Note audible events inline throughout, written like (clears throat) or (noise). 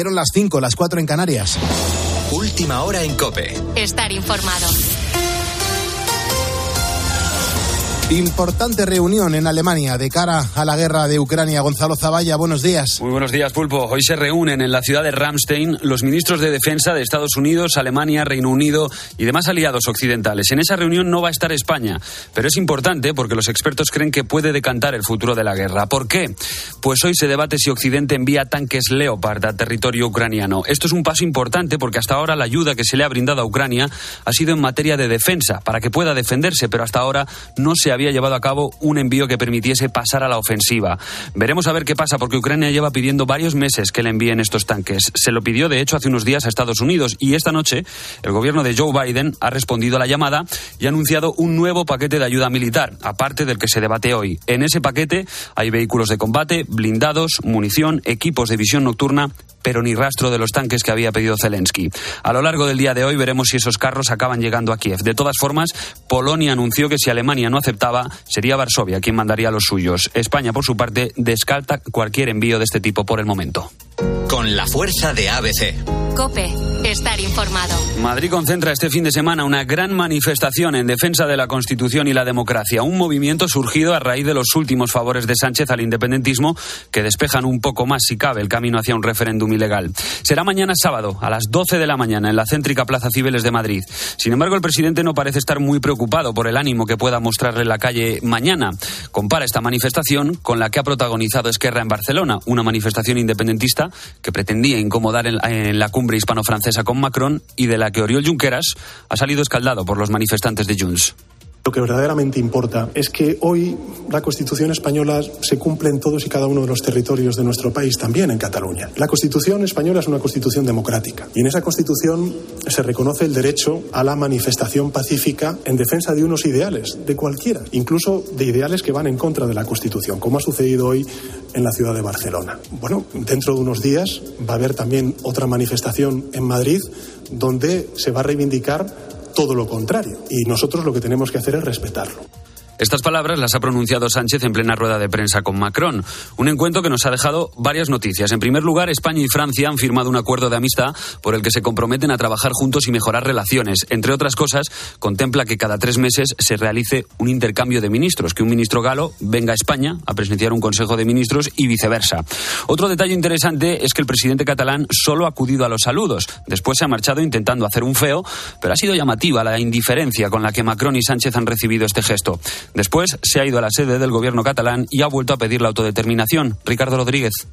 Dieron las 5, las 4 en Canarias. Última hora en Cope. Estar informado. Importante reunión en Alemania de cara a la guerra de Ucrania. Gonzalo Zavalla, buenos días. Muy buenos días, Pulpo. Hoy se reúnen en la ciudad de Ramstein los ministros de Defensa de Estados Unidos, Alemania, Reino Unido y demás aliados occidentales. En esa reunión no va a estar España, pero es importante porque los expertos creen que puede decantar el futuro de la guerra. ¿Por qué? Pues hoy se debate si Occidente envía tanques Leopard a territorio ucraniano. Esto es un paso importante porque hasta ahora la ayuda que se le ha brindado a Ucrania ha sido en materia de defensa, para que pueda defenderse, pero hasta ahora no se había llevado a cabo un envío que permitiese pasar a la ofensiva. Veremos a ver qué pasa, porque Ucrania lleva pidiendo varios meses que le envíen estos tanques. Se lo pidió, de hecho, hace unos días a Estados Unidos y esta noche el gobierno de Joe Biden ha respondido a la llamada y ha anunciado un nuevo paquete de ayuda militar, aparte del que se debate hoy. En ese paquete hay vehículos de combate, blindados, munición, equipos de visión nocturna pero ni rastro de los tanques que había pedido Zelensky. A lo largo del día de hoy veremos si esos carros acaban llegando a Kiev. De todas formas, Polonia anunció que si Alemania no aceptaba, sería Varsovia quien mandaría los suyos. España, por su parte, descarta cualquier envío de este tipo por el momento. Con la fuerza de ABC. Cope, estar informado. Madrid concentra este fin de semana una gran manifestación en defensa de la Constitución y la democracia, un movimiento surgido a raíz de los últimos favores de Sánchez al independentismo que despejan un poco más, si cabe, el camino hacia un referéndum ilegal. Será mañana sábado, a las 12 de la mañana, en la céntrica Plaza Cibeles de Madrid. Sin embargo, el presidente no parece estar muy preocupado por el ánimo que pueda mostrarle la calle mañana. Compara esta manifestación con la que ha protagonizado Esquerra en Barcelona, una manifestación independentista que pretendía incomodar en, en la cumbre hispano-francesa con Macron y de la que Oriol Junqueras ha salido escaldado por los manifestantes de Junts. Lo que verdaderamente importa es que hoy la Constitución española se cumple en todos y cada uno de los territorios de nuestro país, también en Cataluña. La Constitución española es una Constitución democrática y en esa Constitución se reconoce el derecho a la manifestación pacífica en defensa de unos ideales, de cualquiera, incluso de ideales que van en contra de la Constitución, como ha sucedido hoy en la ciudad de Barcelona. Bueno, dentro de unos días va a haber también otra manifestación en Madrid donde se va a reivindicar todo lo contrario. Y nosotros lo que tenemos que hacer es respetarlo. Estas palabras las ha pronunciado Sánchez en plena rueda de prensa con Macron. Un encuentro que nos ha dejado varias noticias. En primer lugar, España y Francia han firmado un acuerdo de amistad por el que se comprometen a trabajar juntos y mejorar relaciones. Entre otras cosas, contempla que cada tres meses se realice un intercambio de ministros, que un ministro galo venga a España a presenciar un Consejo de Ministros y viceversa. Otro detalle interesante es que el presidente catalán solo ha acudido a los saludos. Después se ha marchado intentando hacer un feo, pero ha sido llamativa la indiferencia con la que Macron y Sánchez han recibido este gesto. Después se ha ido a la sede del gobierno catalán y ha vuelto a pedir la autodeterminación. Ricardo Rodríguez.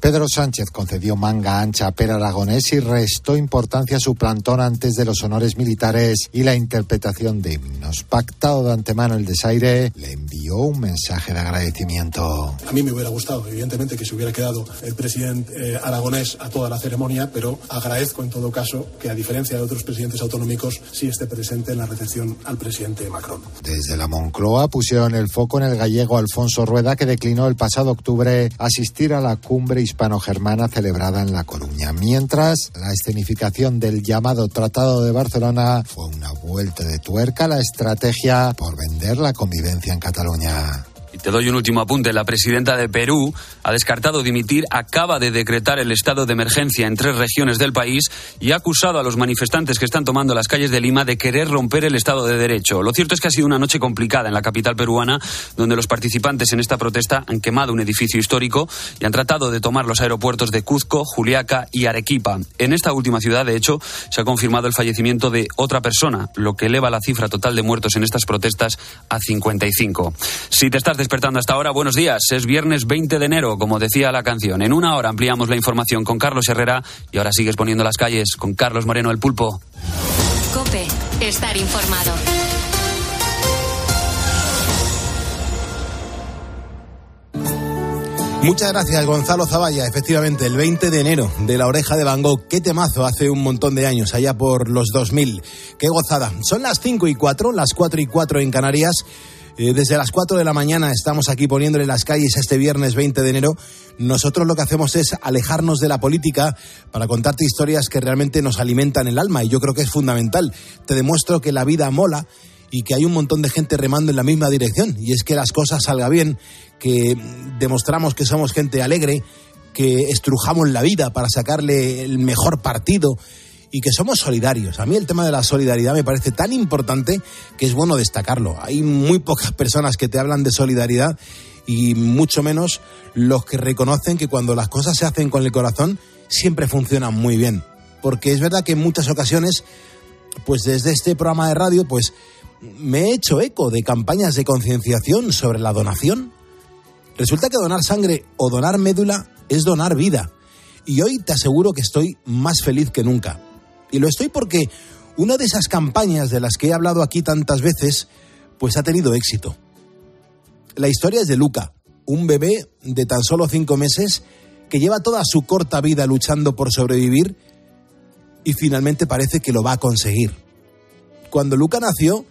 Pedro Sánchez concedió manga ancha a Per Aragonés y restó importancia a su plantón antes de los honores militares y la interpretación de himnos. Pactado de antemano el desaire, le envió un mensaje de agradecimiento. A mí me hubiera gustado, evidentemente, que se hubiera quedado el presidente eh, Aragonés a toda la ceremonia, pero agradezco en todo caso que, a diferencia de otros presidentes autonómicos, sí esté presente en la recepción al presidente Macron. Desde la Moncloa pusieron el foco en el gallego Alfonso Rueda, que declinó el pasado octubre asistir a la cumbre hispano-germana celebrada en La Coruña. Mientras, la escenificación del llamado Tratado de Barcelona fue una vuelta de tuerca a la estrategia por vender la convivencia en Cataluña. Y te doy un último apunte. La presidenta de Perú ha descartado dimitir, acaba de decretar el estado de emergencia en tres regiones del país y ha acusado a los manifestantes que están tomando las calles de Lima de querer romper el estado de derecho. Lo cierto es que ha sido una noche complicada en la capital peruana, donde los participantes en esta protesta han quemado un edificio histórico y han tratado de tomar los aeropuertos de Cuzco, Juliaca y Arequipa. En esta última ciudad, de hecho, se ha confirmado el fallecimiento de otra persona, lo que eleva la cifra total de muertos en estas protestas a 55. Si te estás despertando hasta ahora, buenos días. Es viernes 20 de enero, como decía la canción. En una hora ampliamos la información con Carlos Herrera y ahora sigues poniendo las calles con Carlos Moreno el Pulpo. Cope, estar informado. Muchas gracias, Gonzalo Zavalla. Efectivamente, el 20 de enero de la oreja de Van Gogh. Qué temazo hace un montón de años, allá por los 2000. Qué gozada. Son las 5 y 4, las 4 y 4 en Canarias. Eh, desde las 4 de la mañana estamos aquí poniéndole las calles este viernes 20 de enero. Nosotros lo que hacemos es alejarnos de la política para contarte historias que realmente nos alimentan el alma y yo creo que es fundamental. Te demuestro que la vida mola y que hay un montón de gente remando en la misma dirección y es que las cosas salgan bien, que demostramos que somos gente alegre, que estrujamos la vida para sacarle el mejor partido y que somos solidarios. A mí el tema de la solidaridad me parece tan importante que es bueno destacarlo. Hay muy pocas personas que te hablan de solidaridad y mucho menos los que reconocen que cuando las cosas se hacen con el corazón siempre funcionan muy bien. Porque es verdad que en muchas ocasiones, pues desde este programa de radio, pues me he hecho eco de campañas de concienciación sobre la donación. Resulta que donar sangre o donar médula es donar vida. Y hoy te aseguro que estoy más feliz que nunca. Y lo estoy porque una de esas campañas de las que he hablado aquí tantas veces, pues ha tenido éxito. La historia es de Luca, un bebé de tan solo cinco meses que lleva toda su corta vida luchando por sobrevivir y finalmente parece que lo va a conseguir. Cuando Luca nació,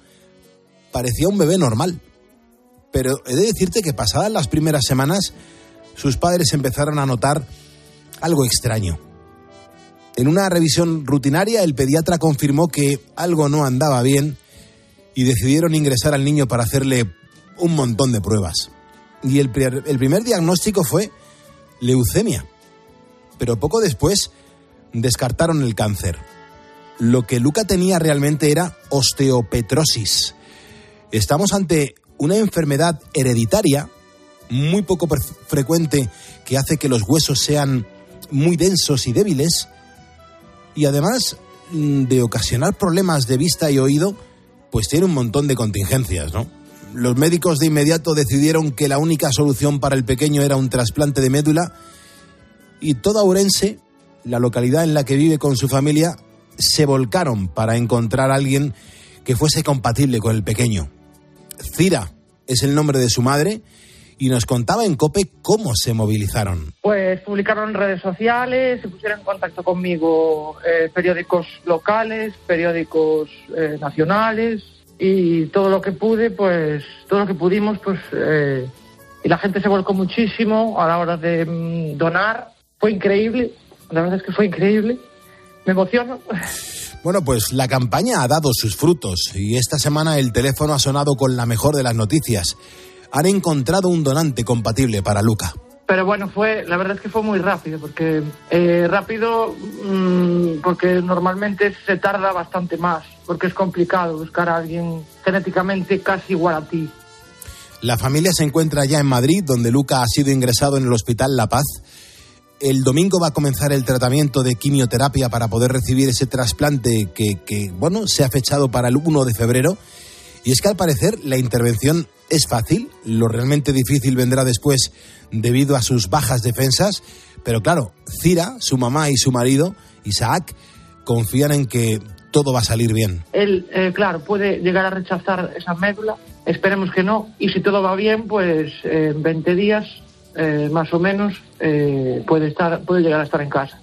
parecía un bebé normal. Pero he de decirte que pasadas las primeras semanas, sus padres empezaron a notar algo extraño. En una revisión rutinaria, el pediatra confirmó que algo no andaba bien y decidieron ingresar al niño para hacerle un montón de pruebas. Y el, primer diagnóstico fue leucemia. Pero poco después descartaron el cáncer. Lo que Luca tenía realmente era osteopetrosis. Estamos ante una enfermedad hereditaria muy poco frecuente que hace que los huesos sean muy densos y débiles y además mm, de ocasionar problemas de vista y oído, pues tiene un montón de contingencias, ¿no? Los médicos de inmediato decidieron que la única solución para el pequeño era un trasplante de médula y toda Ourense, la localidad en la que vive con su familia, se volcaron para encontrar a alguien que fuese compatible con el pequeño. Cira es el nombre de su madre y nos contaba en COPE cómo se movilizaron. Pues publicaron en redes sociales, se pusieron en contacto conmigo eh, periódicos locales, periódicos eh, nacionales y todo lo que pude, pues todo lo que pudimos, pues eh, y la gente se volcó muchísimo a la hora de mm, donar. Fue increíble, la verdad es que fue increíble. Me emociono. Bueno, pues la campaña ha dado sus frutos y esta semana el teléfono ha sonado con la mejor de las noticias. Han encontrado un donante compatible para Luca. Pero bueno, fue, la verdad es que fue muy rápido, porque eh, rápido, mmm, porque normalmente se tarda bastante más, porque es complicado buscar a alguien genéticamente casi igual a ti. La familia se encuentra ya en Madrid, donde Luca ha sido ingresado en el Hospital La Paz el domingo va a comenzar el tratamiento de quimioterapia para poder recibir ese trasplante que, que, bueno, se ha fechado para el 1 de febrero. Y es que al parecer la intervención es fácil, lo realmente difícil vendrá después debido a sus bajas defensas, pero claro, Cira, su mamá y su marido, Isaac, confían en que todo va a salir bien. Él, eh, claro, puede llegar a rechazar esa médula, esperemos que no, y si todo va bien, pues eh, en 20 días eh, más o menos eh, puede, estar, puede llegar a estar en casa.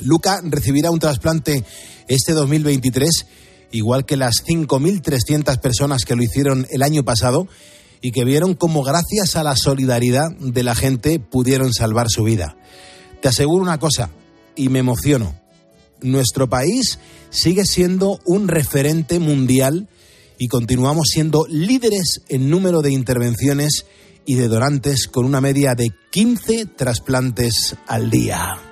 Luca recibirá un trasplante este 2023, igual que las 5.300 personas que lo hicieron el año pasado y que vieron cómo gracias a la solidaridad de la gente pudieron salvar su vida. Te aseguro una cosa, y me emociono, nuestro país sigue siendo un referente mundial y continuamos siendo líderes en número de intervenciones y de donantes con una media de 15 trasplantes al día.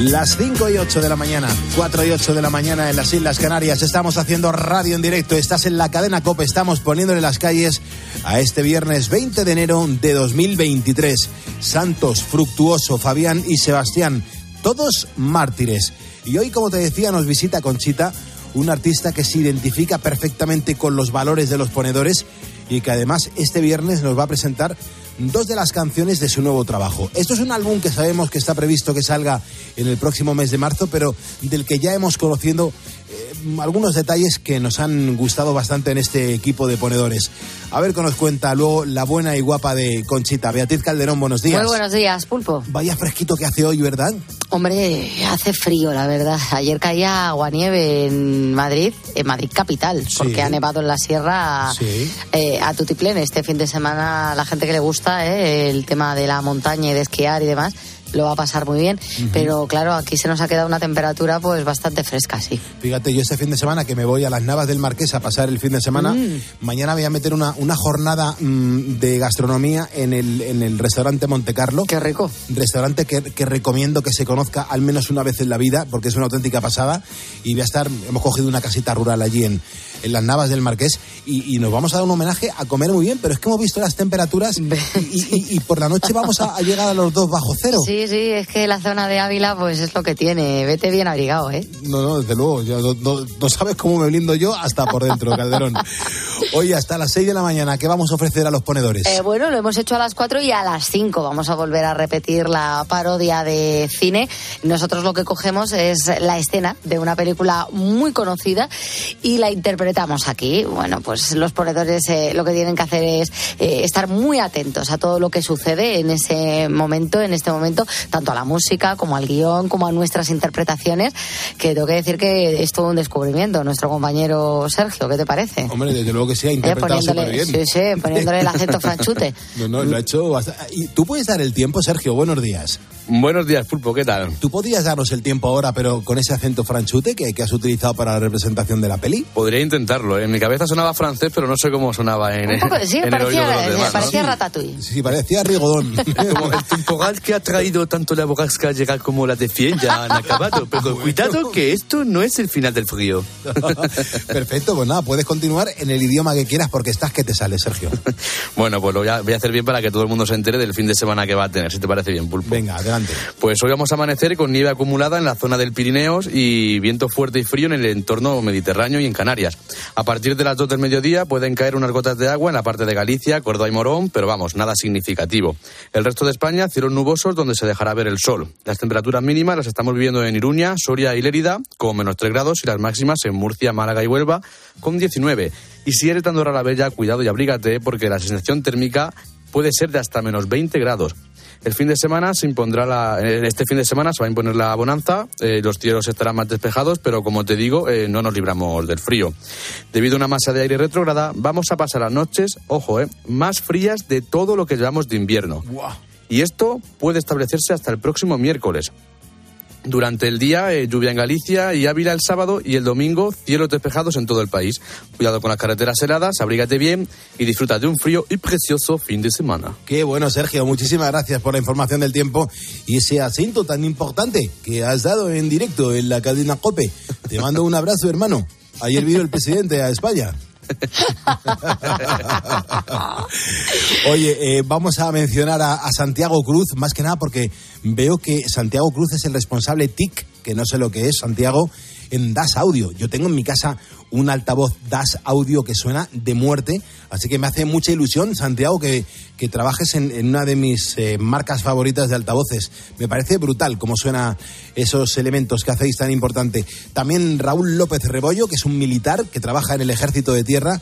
Las 5 y 8 de la mañana, 4 y 8 de la mañana en las Islas Canarias. Estamos haciendo radio en directo. Estás en la cadena COPE. Estamos poniéndole las calles a este viernes 20 de enero de 2023. Santos, Fructuoso, Fabián y Sebastián, todos mártires. Y hoy, como te decía, nos visita Conchita, un artista que se identifica perfectamente con los valores de los ponedores y que además este viernes nos va a presentar dos de las canciones de su nuevo trabajo. Esto es un álbum que sabemos que está previsto que salga en el próximo mes de marzo, pero del que ya hemos conocido eh, algunos detalles que nos han gustado bastante en este equipo de ponedores. A ver qué nos cuenta luego la buena y guapa de Conchita. Beatriz Calderón, buenos días. Muy buenos días, Pulpo. Vaya fresquito que hace hoy, ¿verdad? Hombre, hace frío, la verdad. Ayer caía aguanieve en Madrid, en Madrid capital, porque Sí. ha nevado en la sierra Sí. eh, a tutiplén. Este fin de semana, la gente que le gusta eh, el tema de la montaña y de esquiar y demás, lo va a pasar muy bien. Pero claro, aquí se nos ha quedado una temperatura pues bastante fresca, sí. Fíjate, yo este fin de semana que me voy a las Navas del Marqués a pasar el fin de semana, Mm. mañana voy a meter una, una jornada mm, de gastronomía en el, en el restaurante Monte Carlo. Qué rico. Restaurante que, que recomiendo que se conozca al menos una vez en la vida, porque es una auténtica pasada. Y voy a estar, hemos cogido una casita rural allí en, en las Navas del Marqués y, y nos vamos a dar un homenaje a comer muy bien, pero es que hemos visto las temperaturas y, y- y por la noche vamos a, a llegar a los dos bajo cero. Sí, sí, es que la zona de Ávila pues es lo que tiene. Vete bien abrigado, ¿eh? No, no, desde luego. ya no, no- no sabes cómo me blindo yo hasta por dentro, Calderón. (laughs) Oye, hasta las 6 de la mañana, ¿qué vamos a ofrecer a los ponedores? Eh, bueno, lo hemos hecho a las 4 y a las 5 vamos a volver a repetir la parodia de cine. Nosotros lo que cogemos es la escena de una película muy conocida y la interpretamos aquí. Bueno, pues los ponedores eh, lo que tienen que hacer es eh, estar muy atentos a todo lo que sucede en ese momento, en este momento, tanto a la música como al guion, como a nuestras interpretaciones, que tengo que decir que es todo un descubrimiento. Nuestro compañero Sergio, ¿qué te parece? Hombre, desde luego que sí, ha Eh, interpretado súper bien. sí, sí, poniéndole el acento franchute. (laughs) No, no, lo ha hecho bastante. ¿Y tú puedes dar el tiempo, Sergio? Buenos días. Buenos días, Pulpo, ¿qué tal? ¿Tú podrías darnos el tiempo ahora, pero con ese acento franchute que, que has utilizado para la representación de la peli? Podría intentarlo. ¿eh? En mi cabeza sonaba francés, pero no sé cómo sonaba en, Un poco, sí, en el oído de parecía, los demás. ¿no? parecía Ratatouille. Sí, parecía Rigodón. (laughs) Como el temporal que ha traído tanto la borrasca llega como la de Fien ya han acabado. Pero cuidado que esto no es el final del frío. (laughs) Perfecto, pues nada, puedes continuar en el idioma que quieras porque estás que te sale, Sergio. (laughs) Bueno, pues lo voy a, voy a hacer bien para que todo el mundo se entere del fin de semana que va a tener, si te parece bien, Pulpo. Venga, Pues hoy vamos a amanecer con nieve acumulada en la zona del Pirineos y viento fuerte y frío en el entorno mediterráneo y en Canarias. A partir de las 2 del mediodía pueden caer unas gotas de agua en la parte de Galicia, Córdoba y Morón, pero vamos, nada significativo. El resto de España, cielos nubosos donde se dejará ver el sol. Las temperaturas mínimas las estamos viviendo en Iruña, Soria y Lérida con menos 3 grados y las máximas en Murcia, Málaga y Huelva con 19. Y si eres Andorra la Bella, cuidado y abrígate porque la sensación térmica puede ser de hasta menos 20 grados. El fin de semana se impondrá la, en este fin de semana se va a imponer la bonanza, eh, los cielos estarán más despejados, pero como te digo, eh, no nos libramos del frío. Debido a una masa de aire retrógrada, vamos a pasar las noches, ojo, eh, más frías de todo lo que llevamos de invierno. Y esto puede establecerse hasta el próximo miércoles. Durante el día, eh, lluvia en Galicia y Ávila el sábado y el domingo, cielos despejados en todo el país. Cuidado con las carreteras heladas, abrígate bien y disfruta de un frío y precioso fin de semana. Qué bueno, Sergio. Muchísimas gracias por la información del tiempo y ese acento tan importante que has dado en directo en la cadena COPE. Te mando un abrazo, hermano. Ayer vino el presidente a España. (laughs) Oye, eh, vamos a mencionar a, a Santiago Cruz, más que nada porque veo que Santiago Cruz es el responsable TIC, que no sé lo que es, Santiago, en Das Audio. Yo tengo en mi casa un altavoz Das Audio que suena de muerte, así que me hace mucha ilusión, Santiago, que, que trabajes en, en una de mis eh, marcas favoritas de altavoces. Me parece brutal cómo suenan esos elementos que hacéis tan importante. También Raúl López Rebollo, que es un militar que trabaja en el ejército de tierra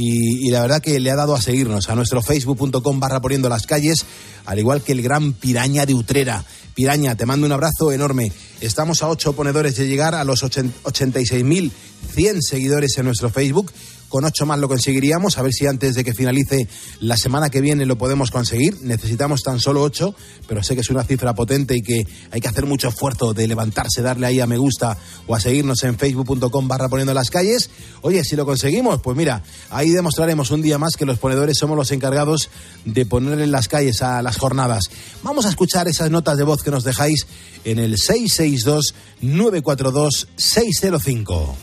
y, la verdad que le ha dado a seguirnos a nuestro facebook.com barra poniendo las calles, al igual que el gran Piraña de Utrera. Piraña, te mando un abrazo enorme. Estamos a ocho ponedores de llegar a los 86.100 seguidores en nuestro Facebook. Con ocho más lo conseguiríamos, a ver si antes de que finalice la semana que viene lo podemos conseguir. Necesitamos tan solo ocho, pero sé que es una cifra potente y que hay que hacer mucho esfuerzo de levantarse, darle ahí a me gusta o a seguirnos en facebook.com barra poniendo las calles. Oye, si lo conseguimos, pues mira, ahí demostraremos un día más que los ponedores somos los encargados de poner en las calles a las jornadas. Vamos a escuchar esas notas de voz que nos dejáis en el 662-942-605.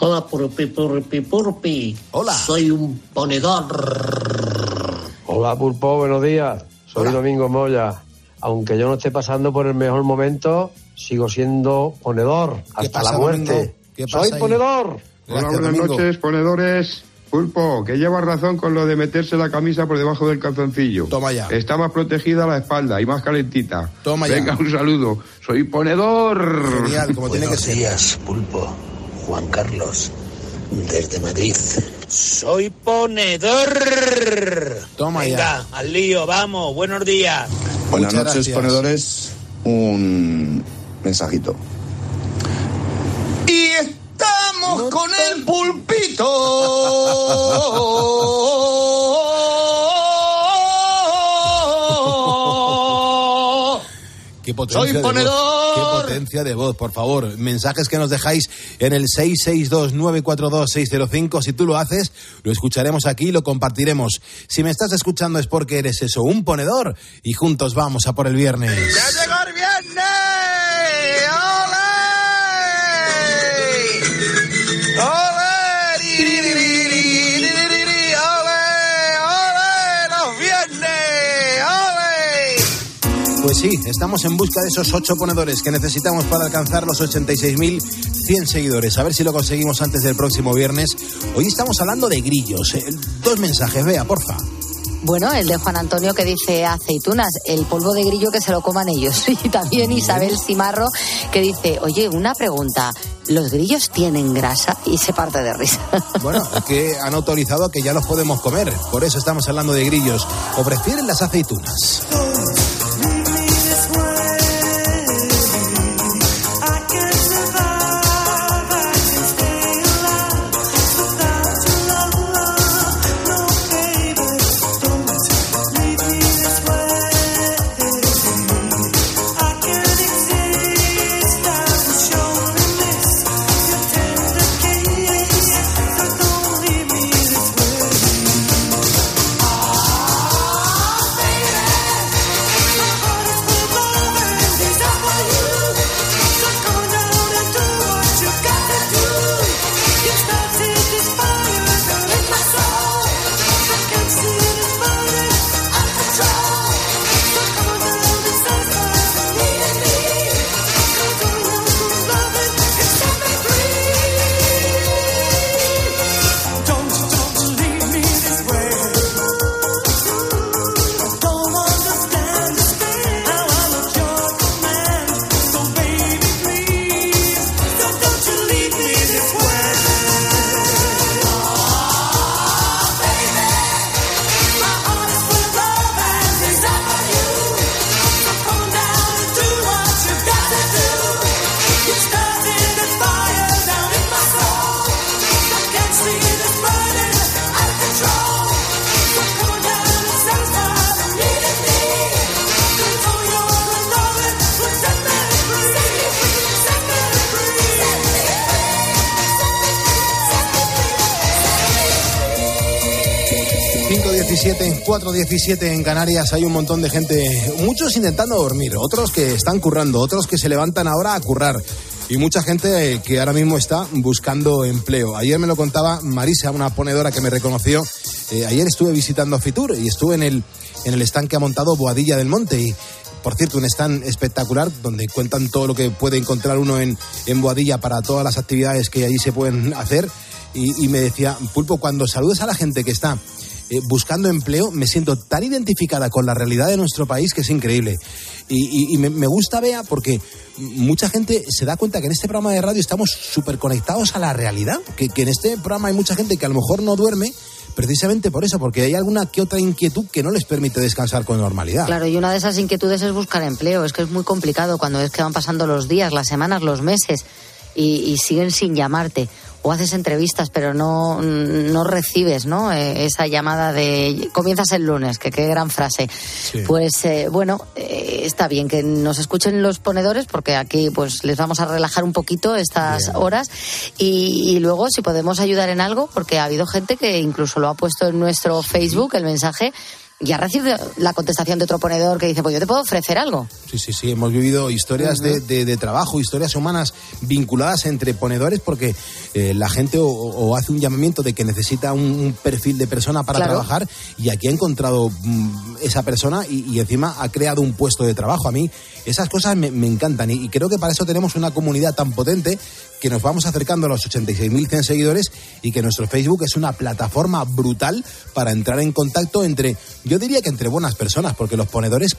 Hola, Purpi, Purpi, Purpi. Hola. Soy un ponedor. Hola Pulpo, buenos días. Soy Domingo Moya. Aunque yo no esté pasando por el mejor momento, sigo siendo ponedor hasta pasa, la muerte. Domingo? ¿Qué pasa Soy ahí? ponedor. Hola, buenas Domingo. noches, ponedores. Pulpo, que lleva razón con lo de meterse la camisa por debajo del calzoncillo. Toma ya. Está más protegida la espalda y más calentita. Toma ya. Venga, un saludo. Soy ponedor. Genial, como tiene que Buenos ser. días, Pulpo. Juan Carlos, desde Madrid. Soy ponedor. Toma ya. Venga, al lío, vamos. Buenos días. Buenas Muchas noches, gracias. ponedores. Un mensajito. Y estamos con el pulpito. (laughs) Qué potencia Soy de Qué potencia de voz, por favor. Mensajes que nos dejáis en el 662-942-605. Si tú lo haces, lo escucharemos aquí y lo compartiremos. Si me estás escuchando es porque eres eso, un ponedor. Y juntos vamos a por el viernes. ¡Ya llegó el viernes! Pues sí, estamos en busca de esos ocho ponedores que necesitamos para alcanzar los 86.100 seguidores. A ver si lo conseguimos antes del próximo viernes. Hoy estamos hablando de grillos. Eh, Dos mensajes, vea, porfa. Bueno, el de Juan Antonio que dice aceitunas, el polvo de grillo que se lo coman ellos. (laughs) Y también Isabel Simarro que dice, oye, una pregunta, ¿los grillos tienen grasa? Y se parte de risa. (laughs) Bueno, que han autorizado que ya los podemos comer. Por eso estamos hablando de grillos. ¿O prefieren las aceitunas? Cinco 17, 4.17 en Canarias hay un montón de gente, muchos intentando dormir, otros que están currando, otros que se levantan ahora a currar y mucha gente eh, que ahora mismo está buscando empleo. Ayer me lo contaba Marisa, una ponedora que me reconoció. Eh, ayer estuve visitando Fitur y estuve en el, en el stand que ha montado Boadilla del Monte y por cierto, un stand espectacular donde cuentan todo lo que puede encontrar uno en, en Boadilla para todas las actividades que allí se pueden hacer. Y, y me decía, Pulpo, cuando saludes a la gente que está eh, buscando empleo, me siento tan identificada con la realidad de nuestro país que es increíble. Y, y- y me, gusta, Bea, porque mucha gente se da cuenta que en este programa de radio estamos súper conectados a la realidad, que en este programa hay mucha gente que a lo mejor no duerme. Precisamente por eso, porque hay alguna que otra inquietud que no les permite descansar con normalidad. Claro, y una de esas inquietudes es buscar empleo. Es que es muy complicado cuando es que van pasando los días, las semanas, los meses y, y siguen sin llamarte. O haces entrevistas, pero no, no recibes ¿no? Eh, esa llamada de comienzas el lunes, que qué gran frase. Pues eh, bueno, eh, está bien que nos escuchen los ponedores, porque aquí pues les vamos a relajar un poquito estas horas. Y, y luego, si podemos ayudar en algo, porque ha habido gente que incluso lo ha puesto en nuestro Facebook, el mensaje, y ha recibido la contestación de otro ponedor que dice, pues yo te puedo ofrecer algo. Sí, sí, sí, hemos vivido historias de, de- de trabajo, historias humanas vinculadas entre ponedores porque eh, la gente o, o hace un llamamiento de que necesita un, un perfil de persona para Claro. trabajar y aquí ha encontrado mm, esa persona y, y encima ha creado un puesto de trabajo. A mí esas cosas me, me encantan y, y creo que para eso tenemos una comunidad tan potente que nos vamos acercando a los 86.100 seguidores y que nuestro Facebook es una plataforma brutal para entrar en contacto entre, yo diría que entre buenas personas, porque los ponedores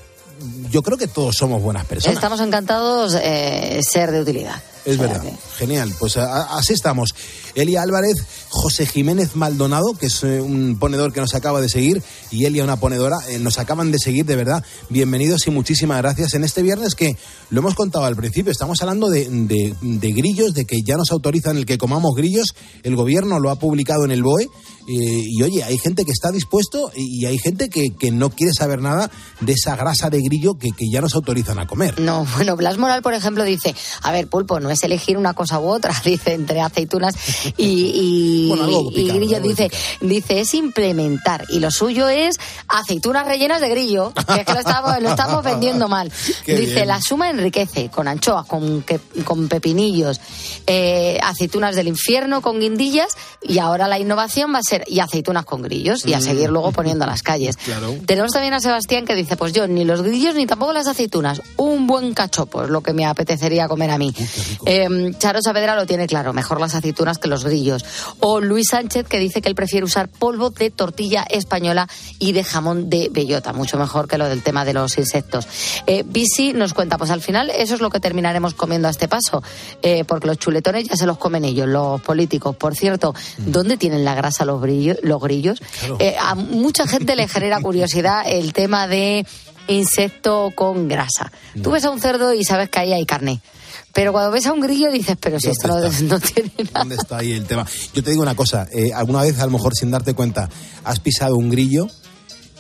yo creo que todos somos buenas personas. Estamos encantados eh, ser de utilidad. Es verdad. que- Genial. Pues a- así estamos. Elia Álvarez, José Jiménez Maldonado, que es eh, un ponedor que nos acaba de seguir, y Elia, una ponedora, eh, nos acaban de seguir, de verdad. Bienvenidos y muchísimas gracias en este viernes que lo hemos contado al principio. Estamos hablando de, de- de grillos, de que ya nos autorizan el que comamos grillos. El gobierno lo ha publicado en el BOE y oye, hay gente que está dispuesto y hay gente que, que no quiere saber nada de esa grasa de grillo que, que ya nos autorizan a comer. No, (laughs) bueno, Blas Moral, por ejemplo, dice, a ver, pulpo, no es elegir una cosa u otra, (laughs) dice, entre aceitunas y, y, (laughs) Bueno, grillo, dice, dice, es implementar, y lo suyo es aceitunas rellenas de grillo, que es que lo estamos, lo estamos vendiendo mal. Qué dice, bien. la suma enriquece, con anchoas, con, que- con pepinillos, eh, aceitunas del infierno con guindillas, y ahora la innovación va a ser, y aceitunas con grillos, y a Mm. seguir luego poniendo a las calles. (laughs) Claro. Tenemos también a Sebastián que dice, pues yo ni los grillos ni tampoco las aceitunas, un buen cachopo es lo que me apetecería comer a mí. Eh, Charo Saavedra lo tiene claro, mejor las aceitunas que los grillos. O Luis Sánchez que dice que él prefiere usar polvo de tortilla española y de jamón de bellota, mucho mejor que lo del tema de los insectos. Eh, Bisi nos cuenta, pues al final eso es lo que terminaremos comiendo a este paso, eh, porque los chuletones ya se los comen ellos, los políticos. Por cierto, ¿dónde tienen la grasa los, brillo- los grillos? Eh, a mucha gente le genera curiosidad el tema de insecto con grasa. Tú ves a un cerdo y sabes que ahí hay carne. Pero cuando ves a un grillo dices, pero si esto no, (laughs) no tiene nada. ¿Dónde está ahí el tema? Yo te digo una cosa, eh, alguna vez a lo mejor sin darte cuenta has pisado un grillo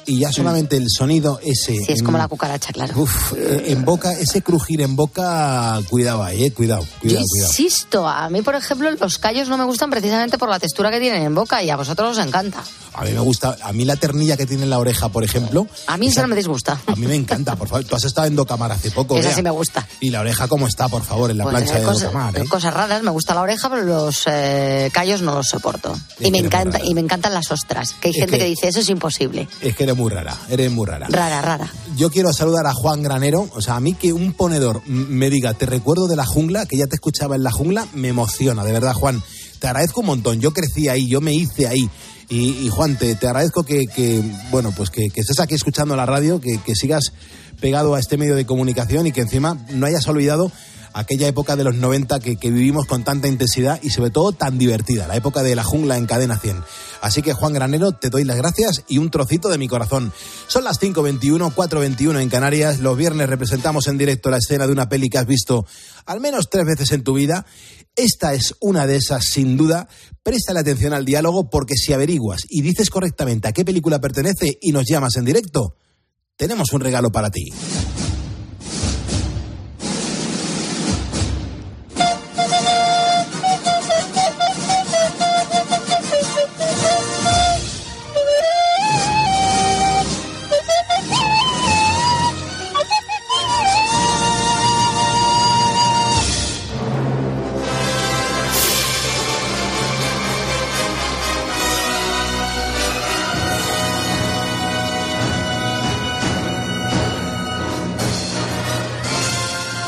y ya solamente el sonido ese... Sí, es en- como la cucaracha, claro. Uf, eh, en boca, ese crujir en boca, cuidado ahí, eh, cuidado, Yo cuidado, cuidado. insisto, a mí, por ejemplo, los callos no me gustan precisamente por la textura que tienen en boca y a vosotros os encanta. A mí me gusta, a mí la ternilla que tiene en la oreja, por ejemplo, A mí eso no me disgusta. a mí me encanta, por favor. Tú has estado en Docamar hace poco, Esa sí me gusta. Y la oreja cómo está, por favor, en la Pues, plancha eh, de cosas, Docamar, ¿eh? cosas raras, me gusta la oreja, pero los eh, callos no los soporto. Es Y me encanta, y me encantan las ostras, que hay Es gente que- que dice eso es imposible. Es que eres muy rara, eres muy rara. Rara, rara. Yo quiero saludar a Juan Granero. O sea, a mí que un ponedor me diga, te recuerdo de la jungla, que ya te escuchaba en la jungla, me emociona, de verdad, Juan. Te agradezco un montón. Yo crecí ahí, yo me hice ahí. Y, Juan, te, te agradezco que, que, bueno, pues que, que estés aquí escuchando la radio, que, que sigas pegado a este medio de comunicación y que encima no hayas olvidado aquella época de los 90 que, que vivimos con tanta intensidad y sobre todo tan divertida, la época de la jungla en cadena 100. Así que Juan Granero, te doy las gracias y un trocito de mi corazón. Son las 5.21, 4.21 en Canarias. Los viernes representamos en directo la escena de una peli que has visto al menos tres veces en tu vida. Esta es una de esas, sin duda. Préstale atención al diálogo porque si averiguas y dices correctamente a qué película pertenece y nos llamas en directo, tenemos un regalo para ti.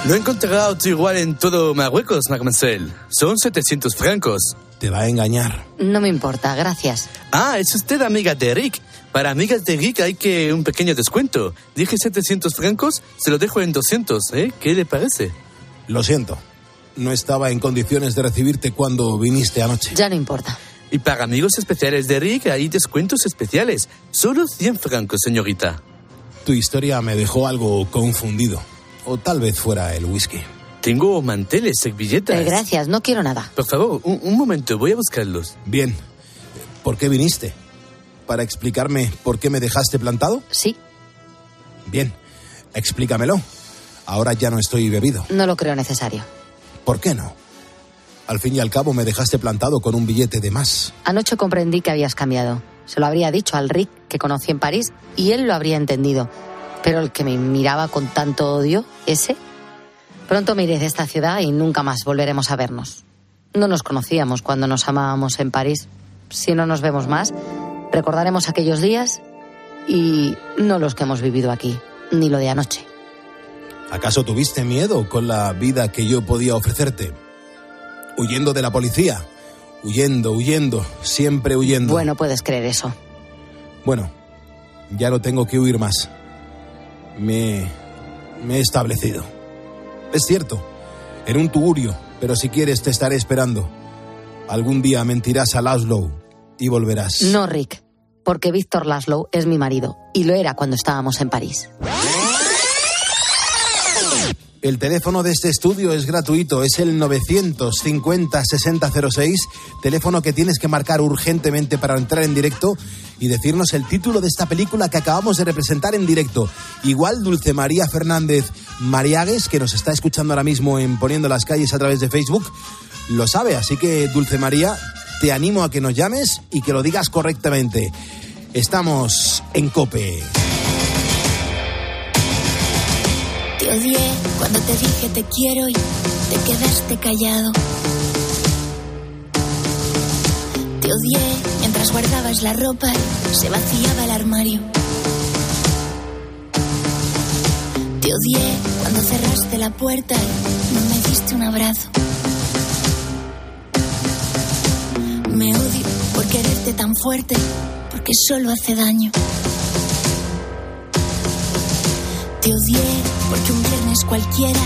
No he encontrado otro igual en todo Marruecos, Marcel. Son 700 francos. Te va a engañar. No me importa, gracias. Ah, es usted amiga de Rick. Para amigas de Rick hay que un pequeño descuento. Dije 700 francos, se lo dejo en 200, ¿eh? ¿Qué le parece? Lo siento. No estaba en condiciones de recibirte cuando viniste anoche. Ya no importa. Y para amigos especiales de Rick hay descuentos especiales. Solo 100 francos, señorita. Tu historia me dejó algo confundido. O tal vez fuera el whisky. Tengo manteles, servilletas. Eh, gracias, no quiero nada. Por favor, un, un momento, voy a buscarlos. Bien. ¿Por qué viniste? ¿Para explicarme por qué me dejaste plantado? Sí, Bien. Explícamelo. Ahora ya no estoy bebido. no lo creo necesario. ¿Por qué no? Al fin y al cabo me dejaste plantado con un billete de más. Anoche comprendí que habías cambiado. Se lo habría dicho al Rick que conocí en París y él lo habría entendido. Pero el que me miraba con tanto odio, ese, pronto me iré de esta ciudad y nunca más volveremos a vernos. No nos conocíamos cuando nos amábamos en París. Si no nos vemos más, recordaremos aquellos días y no los que hemos vivido aquí, ni lo de anoche. ¿Acaso tuviste miedo con la vida que yo podía ofrecerte? Huyendo de la policía. Huyendo, huyendo, siempre huyendo. Bueno, puedes creer eso. Bueno, ya no tengo que huir más. Me, me he establecido. Es cierto, en un tugurio, pero si quieres te estaré esperando. Algún día mentirás a Laszlo y volverás. No, Rick, porque Víctor Laszlo es mi marido y lo era cuando estábamos en París. El teléfono de este estudio es gratuito, es el 950-6006, teléfono que tienes que marcar urgentemente para entrar en directo y decirnos el título de esta película que acabamos de representar en directo. Igual Dulce María Fernández Mariagues, que nos está escuchando ahora mismo en Poniendo las calles a través de Facebook, lo sabe, así que Dulce María, te animo a que nos llames y que lo digas correctamente. Estamos en Cope. Te odié cuando te dije te quiero y te quedaste callado. Te odié mientras guardabas la ropa y se vaciaba el armario. Te odié cuando cerraste la puerta y no me diste un abrazo. Me odio por quererte tan fuerte, porque solo hace daño. Odié porque un viernes cualquiera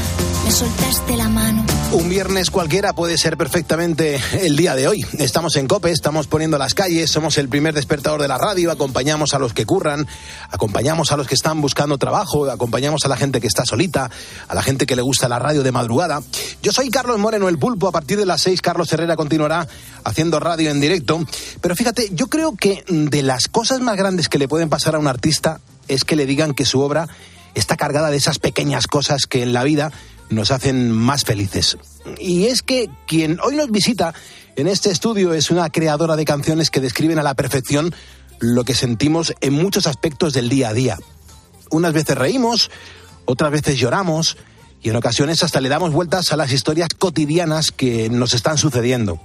me soltaste la mano. Un viernes cualquiera puede ser perfectamente el día de hoy. Estamos en Cope, estamos poniendo las calles, somos el primer despertador de la radio, acompañamos a los que curran, acompañamos a los que están buscando trabajo, acompañamos a la gente que está solita, a la gente que le gusta la radio de madrugada. Yo soy Carlos Moreno, el pulpo. A partir de las seis, Carlos Herrera continuará haciendo radio en directo. Pero fíjate, yo creo que de las cosas más grandes que le pueden pasar a un artista es que le digan que su obra está cargada de esas pequeñas cosas que en la vida nos hacen más felices. Y es que quien hoy nos visita en este estudio es una creadora de canciones que describen a la perfección lo que sentimos en muchos aspectos del día a día. Unas veces reímos, otras veces lloramos y en ocasiones hasta le damos vueltas a las historias cotidianas que nos están sucediendo.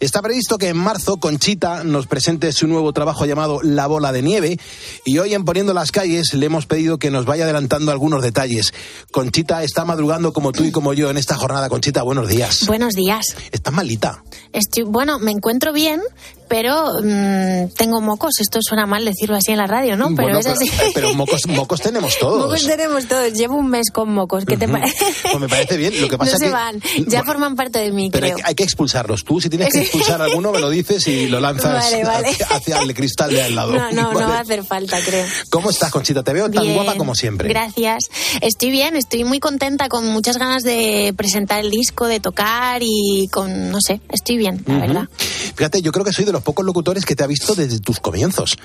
Está previsto que en marzo Conchita nos presente su nuevo trabajo llamado La Bola de Nieve y hoy en Poniendo las Calles le hemos pedido que nos vaya adelantando algunos detalles. Conchita está madrugando como tú y como yo en esta jornada. Conchita, buenos días. Buenos días. ¿Estás malita? Estoy, bueno, me encuentro bien, pero mmm, tengo mocos. Esto suena mal decirlo así en la radio, ¿no? Pero bueno, es así. Pero, pero mocos, mocos tenemos (laughs) todos. Mocos tenemos todos. Llevo un mes con mocos. ¿Qué te Ujú. parece? Pues me parece bien. Lo que (laughs) pasa no se que van. Ya (laughs) forman parte de mí, Pero hay creo. que, hay que expulsarlos. Tú, si tienes que expulsar a alguno, me lo dices y lo lanzas Vale, vale. Hacia, hacia el cristal de al lado. (laughs) No, no, Vale. no va a hacer falta, creo. ¿Cómo estás, Conchita? Te veo tan guapa como siempre. Gracias. Estoy bien, estoy muy contenta, con muchas ganas de presentar el disco, de tocar y con, no sé, estoy bien, la verdad. Fíjate, yo creo que soy de los pocos locutores que te ha visto desde tus comienzos.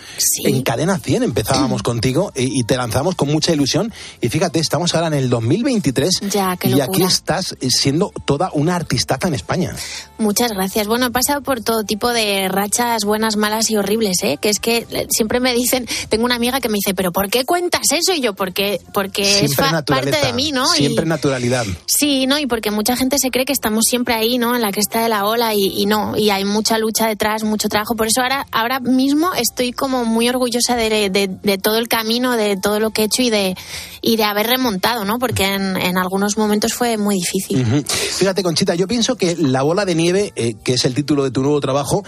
En Cadena 100 empezábamos (clears throat) contigo y, y te lanzamos con mucha ilusión. Y fíjate, estamos ahora en el 2023 Ya, y aquí estás eh, siendo toda una artistaza en España. Muchas gracias. Bueno, he pasado por todo tipo de rachas buenas, malas y horribles, ¿eh? Que es que eh, siempre me dicen, tengo una amiga que me dice, pero ¿por qué cuentas eso? Y yo, porque, porque es Siempre parte de mí, ¿no? Y- Siempre naturalidad. Sí, ¿no? Y porque mucha gente se cree que estamos siempre ahí, ¿no? En la cresta de la ola y, y no. Y hay mucha lucha detrás, mucho trabajo. Por eso ahora, ahora mismo estoy como muy orgullosa de, de- de todo el camino, de todo lo que he hecho y de, y de haber remontado, ¿no? Porque en, en algunos momentos fue muy difícil. Fíjate, Conchita, yo pienso que La Bola de Nieve, eh, que es el título de tu nuevo trabajo,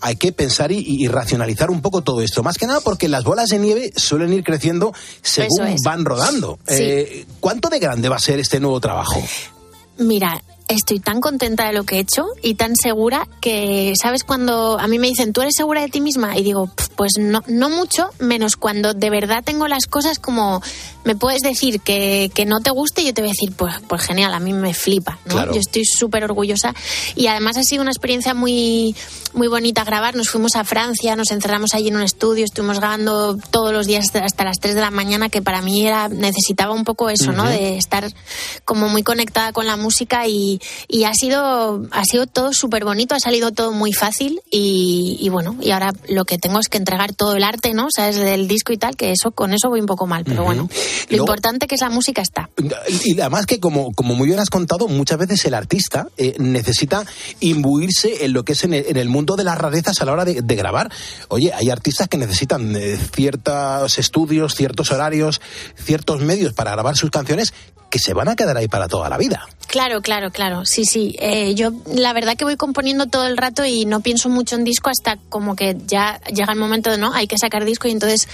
hay que pensar y, y racionalizar un poco todo esto. Más que nada porque las bolas de nieve suelen ir creciendo según es. van rodando. Sí. Eh, ¿Cuánto de grande va a ser este nuevo trabajo? Mira, estoy tan contenta de lo que he hecho y tan segura que, ¿sabes? Cuando a mí me dicen, ¿tú eres segura de ti misma? Y digo, "Pf, pues no, no mucho, menos cuando de verdad tengo las cosas como, me puedes decir que, que no te guste y yo te voy a decir, pues, pues genial, a mí me flipa, ¿no? Claro. Yo estoy súper orgullosa y además ha sido una experiencia muy, muy bonita grabar. Nos fuimos a Francia, nos encerramos allí en un estudio, estuvimos grabando todos los días hasta las 3 de la mañana, que para mí era, necesitaba un poco eso, ¿no? De estar como muy conectada con la música y, y ha sido ha sido todo súper bonito, ha salido todo muy fácil y, y bueno, y ahora lo que tengo es que entregar todo el arte, ¿no? Sabes, del disco y tal, que eso con eso voy un poco mal, pero bueno, lo Luego- importante que es la música está. Y además que, como, como muy bien has contado, muchas veces el artista eh, necesita imbuirse en lo que es en el, en el mundo de las rarezas a la hora de, de grabar. Oye, hay artistas que necesitan eh, ciertos estudios, ciertos horarios, ciertos medios para grabar sus canciones que se van a quedar ahí para toda la vida. Claro, claro, claro. Sí, sí. Eh, yo la verdad que voy componiendo todo el rato y no pienso mucho en disco hasta como que ya llega el momento de no, hay que sacar disco y entonces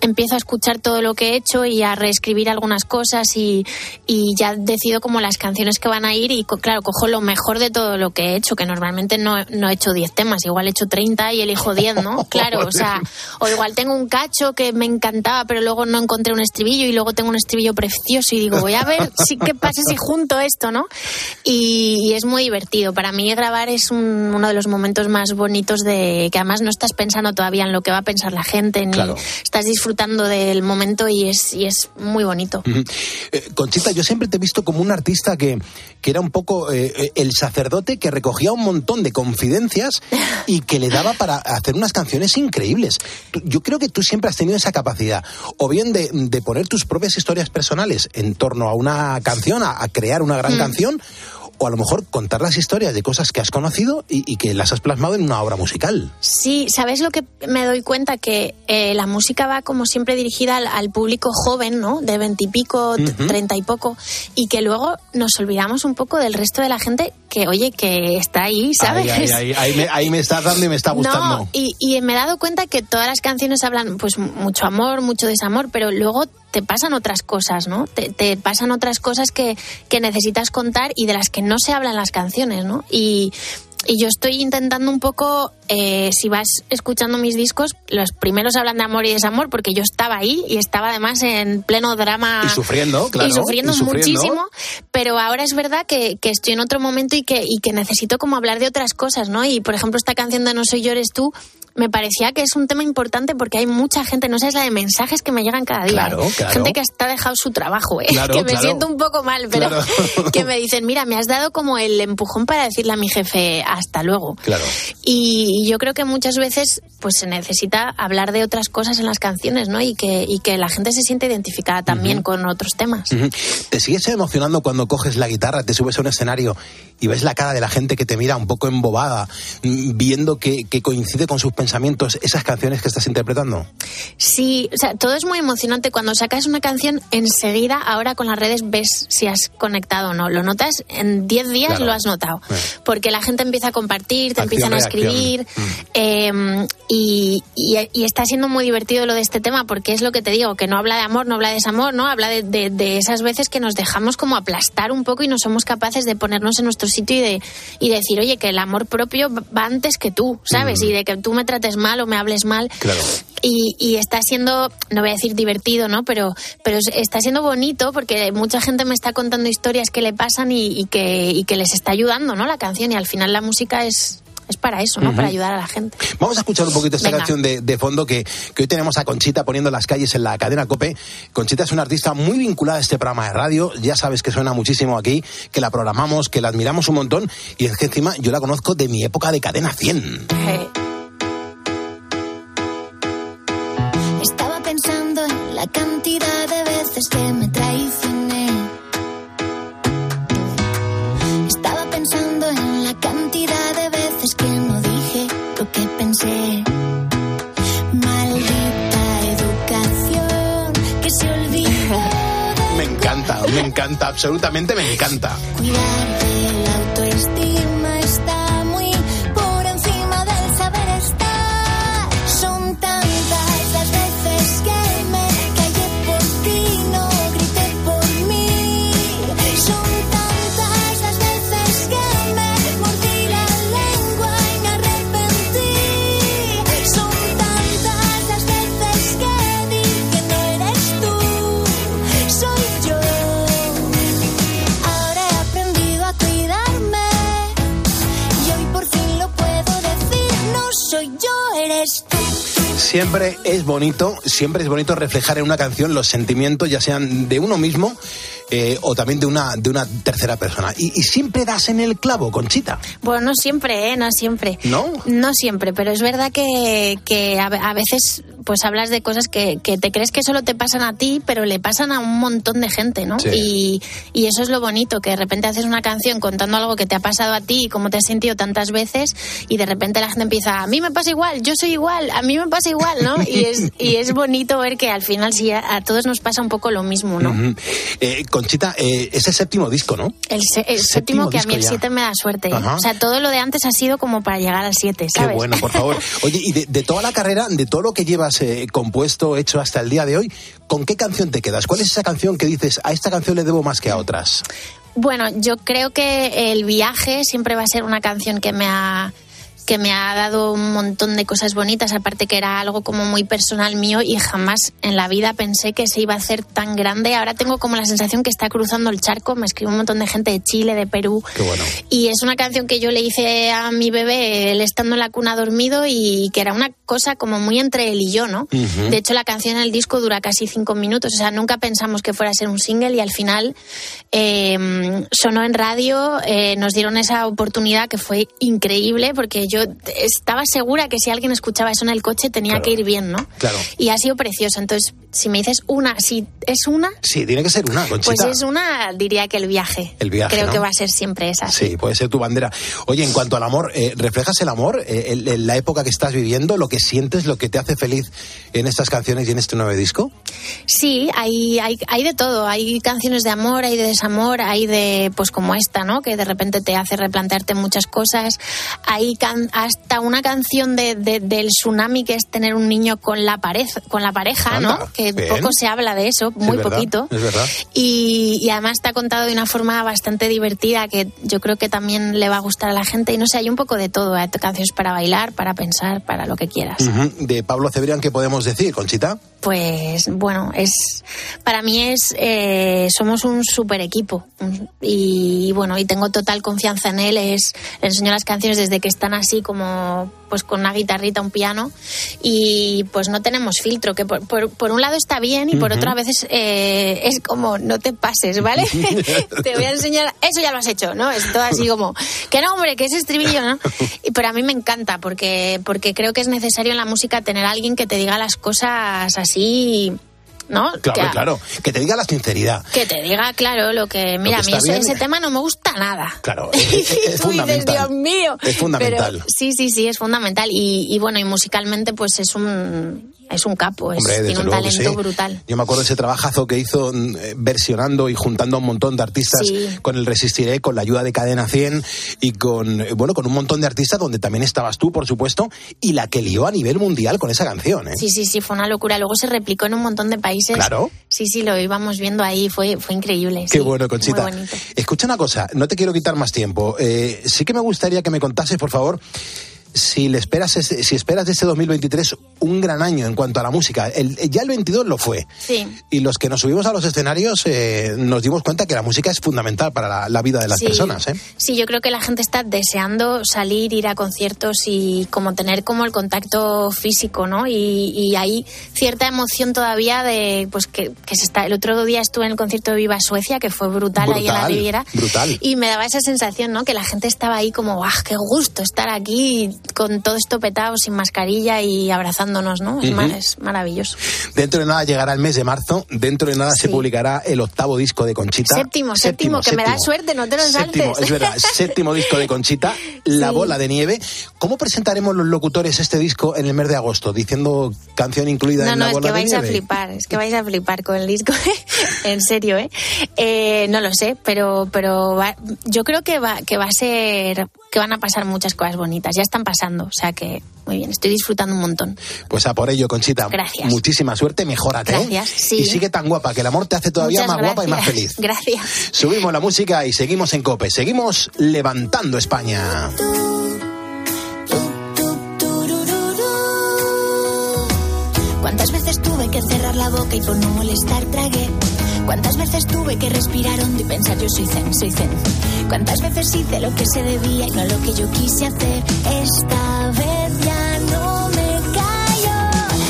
empiezo a escuchar todo lo que he hecho y a reescribir algunas cosas y, y ya decido como las canciones que van a ir y co- claro, cojo lo mejor de todo lo que he hecho, que normalmente no, no he hecho 10 temas, igual he hecho 30 y elijo 10, ¿no? (laughs) Claro, o sea, o igual tengo un cacho que me encantaba, pero luego no encontré un estribillo y luego tengo un estribillo precioso y digo, voy a ver si qué pasa si junto esto, ¿no? Y, y es muy divertido. Para mí grabar es un- uno de los momentos más bonitos de que además no estás pensando todavía en lo que va a pensar la gente, ni Claro. estás disfrutando del momento y es, y es muy bonito. Eh, Conchita, yo siempre te he visto como un artista que, que era un poco eh, eh, el sacerdote que recogía un montón de confidencias (laughs) y que le daba para hacer unas canciones increíbles. Yo creo que tú siempre has tenido esa capacidad, o bien de, de poner tus propias historias personales en torno a una canción, a, a crear una gran Mm. canción, o a lo mejor contar las historias de cosas que has conocido y, y que las has plasmado en una obra musical. Sí, ¿sabes lo que me doy cuenta? Que eh, la música va como siempre dirigida al, al público joven, ¿no? De veintipico, treinta y poco, y que luego nos olvidamos un poco del resto de la gente que, oye, que está ahí, ¿sabes? Ahí, ahí, ahí, me, ahí me estás dando y me está (laughs) gustando. No, y, y me he dado cuenta que todas las canciones hablan pues mucho amor, mucho desamor, pero luego te pasan otras cosas, ¿no? Te, te pasan otras cosas que, que necesitas contar y de las que no se hablan las canciones, ¿no? Y, y yo estoy intentando un poco, eh, si vas escuchando mis discos, los primeros hablan de amor y desamor porque yo estaba ahí y estaba además en pleno drama. Y sufriendo, claro, Y sufriendo, y sufriendo. muchísimo. Pero ahora es verdad que, que estoy en otro momento y que, y que necesito como hablar de otras cosas, ¿no? Y por ejemplo, esta canción de No soy yo, eres tú. Me parecía que es un tema importante porque hay mucha gente, no sabes la de mensajes que me llegan cada día. Claro, ¿eh? claro. Gente que hasta ha dejado su trabajo, ¿eh? Claro, (laughs) que me siento un poco mal, pero (laughs) que me dicen, mira, me has dado como el empujón para decirle a mi jefe hasta luego. Claro. Y yo creo que muchas veces pues se necesita hablar de otras cosas en las canciones, ¿no? Y que, y que la gente se siente identificada también con otros temas. Ujú. ¿Te sigues emocionando cuando coges la guitarra, te subes a un escenario y ves la cara de la gente que te mira un poco embobada, mm, viendo que, que coincide con sus pensamientos esas canciones que estás interpretando? Sí, o sea, todo es muy emocionante. Cuando sacas una canción, enseguida, ahora con las redes, ves si has conectado o no. Lo notas, en 10 días Claro. lo has notado. Eh. Porque la gente empieza a compartir, te Acción, empiezan a escribir. eh, y, y- y está siendo muy divertido lo de este tema, porque es lo que te digo, que no habla de amor, no habla de desamor, ¿no? Habla de, de- de esas veces que nos dejamos como aplastar un poco y no somos capaces de ponernos en nuestro sitio y de y decir, oye, que el amor propio va antes que tú, ¿sabes? Y de que tú me trates mal o me hables mal. Claro. Y, y está siendo, no voy a decir divertido, ¿no? Pero, pero es- está siendo bonito porque mucha gente me está contando historias que le pasan y, y que, y que les está ayudando, ¿no? La canción y al final la música es, es para eso, ¿no? Ujú. Para ayudar a la gente. Vamos a escuchar un poquito esta Venga. canción de, de fondo que, que hoy tenemos a Conchita poniendo en las calles en la cadena Cope. Conchita es una artista muy vinculada a este programa de radio. Ya sabes que suena muchísimo aquí, que la programamos, que la admiramos un montón. Y es que encima yo la conozco de mi época de cadena 100. Estaba la cantidad de veces que me traicioné. Estaba pensando en la cantidad de veces que no dije lo que pensé. Maldita educación que se olvidó (laughs) Me encanta, me encanta, absolutamente me encanta. cuidar de la autoestima. Siempre es bonito, siempre es bonito reflejar en una canción los sentimientos, ya sean de uno mismo eh, o también de una, de una tercera persona. Y, y siempre das en el clavo, Conchita, Bueno, no siempre, ¿eh? No siempre. ¿no? No siempre, pero es verdad que, que a, ve- a veces pues hablas de cosas que, que te crees que solo te pasan a ti, pero le pasan a un montón de gente, ¿no? Sí. Y, y eso es lo bonito, que de repente haces una canción contando algo que te ha pasado a ti y cómo te has sentido tantas veces y de repente la gente empieza, a mí me pasa igual, yo soy igual, a mí me pasa igual, ¿no? (laughs) Y es, y es bonito ver que al final sí, a, a todos nos pasa un poco lo mismo, ¿no? Eh, Conchita, eh, es el séptimo disco, ¿no? El, se- el Séptimo séptimo, que a mí el ya. 7 me da suerte. Ajá. O sea, todo lo de antes ha sido como para llegar al 7, Qué ¿sabes? bueno, por favor. (laughs) Oye, y de, de toda la carrera, de todo lo que llevas eh, compuesto, hecho hasta el día de hoy, ¿con qué canción te quedas? ¿Cuál es esa canción que dices, a esta canción le debo más que a otras? Bueno, yo creo que el viaje siempre va a ser una canción que me ha que me ha dado un montón de cosas bonitas, aparte que era algo como muy personal mío y jamás en la vida pensé que se iba a hacer tan grande. Ahora tengo como la sensación que está cruzando el charco, me escribe un montón de gente de Chile, de Perú, Qué bueno. y es una canción que yo le hice a mi bebé, él estando en la cuna dormido, y que era una cosa como muy entre él y yo, ¿no? Ujú. De hecho, la canción en el disco dura casi cinco minutos, o sea, nunca pensamos que fuera a ser un single y al final eh, sonó en radio, eh, nos dieron esa oportunidad que fue increíble porque yo estaba segura que si alguien escuchaba eso en el coche tenía que ir bien, ¿no? Claro. Y ha sido precioso. Entonces, si me dices una, si es una, Sí, tiene que ser una, Conchita. pues es una, diría que el viaje. El viaje, Creo ¿no? que va a ser siempre esa. Sí, puede ser tu bandera. Oye, en cuanto al amor, eh, ¿reflejas el amor eh, la época que estás viviendo, lo que sientes, lo que te hace feliz en estas canciones y en este nuevo disco? Sí, hay, hay, hay de todo. Hay canciones de amor, hay de desamor, hay de, pues como esta, ¿no? Que de repente te hace replantearte muchas cosas. Hay can- hasta una canción de, de- del tsunami que es tener un niño con la, pareja con la pareja, Anda, ¿no? Que bien. poco se habla de eso, muy es verdad, poquito. Es verdad. Y, y además está contado de una forma bastante divertida que yo creo que también le va a gustar a la gente. Y no sé, hay un poco de todo. Hay canciones para bailar, para pensar, para lo que quieras. De Pablo Cebrián, ¿qué podemos decir, Conchita? Pues bueno, es para mí es eh, somos un super equipo y bueno y tengo total confianza en él. Es le enseño las canciones desde que están así como pues con una guitarrita, un piano y pues no tenemos filtro. Que por, por, por un lado está bien y por Ujú. otro a veces eh, es como no te pases, ¿vale? (laughs) (laughs) te voy a enseñar eso ya lo has hecho, ¿no? Es todo así como que no hombre que es estribillo, ¿no? Y- Pero a mí me encanta porque porque creo que es necesario en la música tener a alguien que te diga las cosas así, ¿no? Claro, que, claro. Que te diga la sinceridad. que te diga, claro, lo que. Mira, que a mí ese, tema no me gusta nada. Claro, (laughs) es, es- es Tú dices, fundamental. Dios mío. Es fundamental. Pero sí, sí, sí, es fundamental. Y, y bueno, y musicalmente, pues es un. Es un capo, es, Hombre, tiene un talento sí. brutal. Yo me acuerdo de ese trabajazo que hizo mm, eh, versionando y juntando a un montón de artistas Sí. con el Resistiré, con la ayuda de Cadena 100 y con, eh, bueno, con un montón de artistas donde también estabas tú, por supuesto, y la que lió a nivel mundial con esa canción, ¿eh? Sí, sí, sí, fue una locura. Luego se replicó en un montón de países. Claro. Sí, sí, lo íbamos viendo ahí, fue, fue increíble. Qué sí, bueno, Conchita. Escucha una cosa, no te quiero quitar más tiempo. Eh, sí que me gustaría que me contases, por favor, si le esperas si esperas de este 2023 un gran año en cuanto a la música. El- ya el 22 lo fue. Sí. Y los que nos subimos a los escenarios eh, nos dimos cuenta que la música es fundamental para la, la vida de las Sí. personas. ¿eh? Sí, yo creo que la gente está deseando salir, ir a conciertos y como tener como el contacto físico, ¿no? Y, y hay cierta emoción todavía de, pues que, que se está. El otro día estuve en el concierto de Viva Suecia, que fue brutal, ahí en la Riviera. brutal. Y me daba esa sensación, ¿no? Que la gente estaba ahí como, ¡ah, qué gusto estar aquí con todo esto petado, sin mascarilla y abrazándonos, ¿no? Es, ma- es maravilloso. Dentro de nada llegará el mes de marzo, dentro de nada se publicará el octavo disco de Conchita. Séptimo, séptimo, que me da suerte, no te lo Séptimo, saltes. es verdad, (laughs) séptimo disco de Conchita, La Sí. Bola de Nieve. ¿Cómo presentaremos los locutores este disco en el mes de agosto? Diciendo canción incluida No, en no, La es Bola que de vais a Nieve. flipar, es que vais a flipar con el disco, (laughs) en serio, ¿eh? Eh, No lo sé, pero, pero va- yo creo que va, que va a ser, que van a pasar muchas cosas bonitas, ya están pasando, o sea que muy bien, estoy disfrutando un montón. Pues a por ello, Conchita. Gracias. Muchísima suerte, mejórate. ¿eh? Gracias, sí. Y sigue tan guapa, que el amor te hace todavía Muchas más guapa y más feliz. (laughs) Gracias. Subimos la música y seguimos en Cope. Seguimos levantando España. ¿Cuántas veces tuve que cerrar la boca y por no molestar tragué? ¿Cuántas veces tuve que respirar hondo y pensar yo soy zen, soy zen? ¿Cuántas veces hice lo que se debía y no lo que yo quise hacer? Esta vez ya no me callo.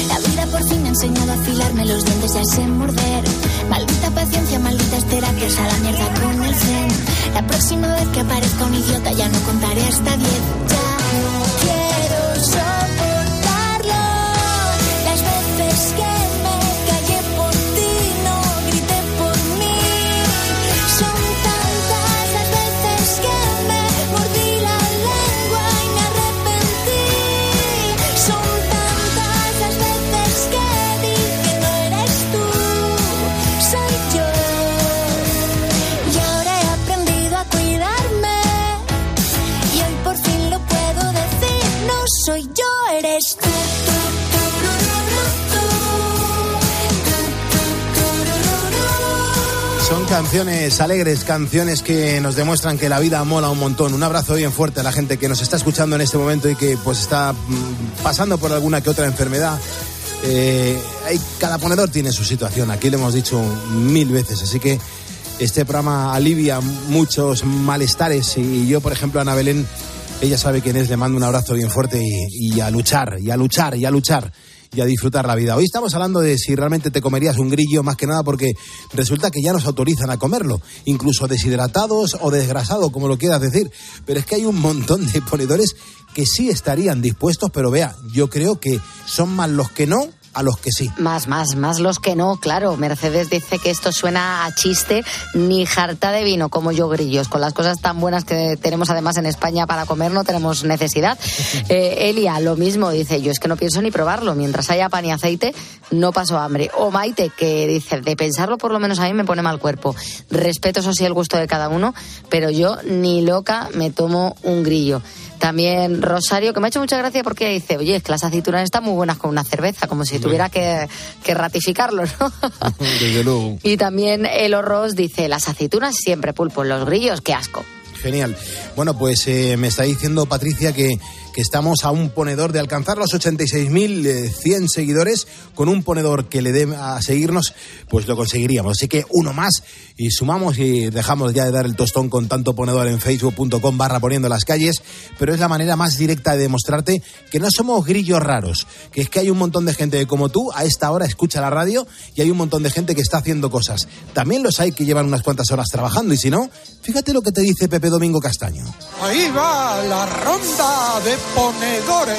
La vida por fin me ha enseñado a afilarme los dientes y a sé morder. Maldita paciencia, malditas terapias a la mierda con el zen. La próxima vez que aparezca un idiota ya no contaré hasta diez. Ya quiero soportarlo. Canciones alegres, canciones que nos demuestran que la vida mola un montón. Un abrazo bien fuerte a la gente que nos está escuchando en este momento y que pues está mm, pasando por alguna que otra enfermedad. Eh, cada ponedor tiene su situación, aquí lo hemos dicho mil veces, así que este programa alivia muchos malestares. Y yo, por ejemplo, a Ana Belén, ella sabe quién es, le mando un abrazo bien fuerte y a luchar, y a luchar, y a luchar y a disfrutar la vida. Hoy estamos hablando de si realmente te comerías un grillo, más que nada porque resulta que ya nos autorizan a comerlo, incluso deshidratados o desgrasados, como lo quieras decir. Pero es que hay un montón de ponedores que sí estarían dispuestos, pero vea, yo creo que son más los que no a los que sí. Más, más, más los que no, claro. Mercedes dice que esto suena a chiste, ni jarta de vino como yo grillos. Con las cosas tan buenas que tenemos además en España para comer no tenemos necesidad. (laughs) Eh, Elia, lo mismo, dice, yo es que no pienso ni probarlo. Mientras haya pan y aceite, no paso hambre. O Maite, que dice, de pensarlo por lo menos a mí me pone mal cuerpo. Respeto eso sí el gusto de cada uno, pero yo ni loca me tomo un grillo. También Rosario, que me ha hecho mucha gracia porque dice, oye, es que las aceitunas están muy buenas con una cerveza, como si tuviera que, que ratificarlo, ¿no? (laughs) Desde luego. Y también el Ross dice, las aceitunas siempre pulpo, los grillos, qué asco. Genial. Bueno, pues eh, me está diciendo Patricia que, que estamos a un ponedor de alcanzar los 86.100 seguidores. Con un ponedor que le dé a seguirnos, pues lo conseguiríamos. Así que uno más y sumamos y dejamos ya de dar el tostón con tanto ponedor en facebook.com barra poniendo las calles. Pero es la manera más directa de demostrarte que no somos grillos raros. Que es que hay un montón de gente como tú a esta hora escucha la radio y hay un montón de gente que está haciendo cosas. También los hay que llevan unas cuantas horas trabajando y si no, fíjate lo que te dice Pepe Domingo Castaño. Ahí va la ronda de ponedores.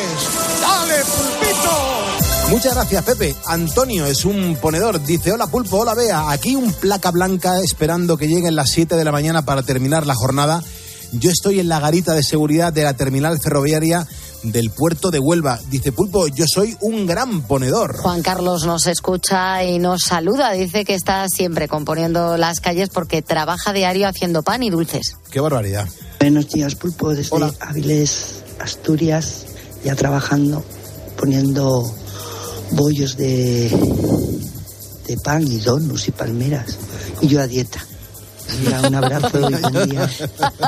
¡Dale, pulpito! Muchas gracias, Pepe. Antonio es un ponedor. Dice, hola Pulpo, hola Bea. Aquí un placa blanca esperando que lleguen las 7 de la mañana para terminar la jornada. Yo estoy en la garita de seguridad de la terminal ferroviaria del puerto de Huelva. Dice Pulpo, yo soy un gran ponedor. Juan Carlos nos escucha y nos saluda. Dice que está siempre componiendo las calles porque trabaja diario haciendo pan y dulces. Qué barbaridad. Buenos días, Pulpo, desde Avilés, Asturias, ya trabajando, poniendo bollos de, de pan y donuts y palmeras. Y yo a dieta. Mira, un abrazo y buen día.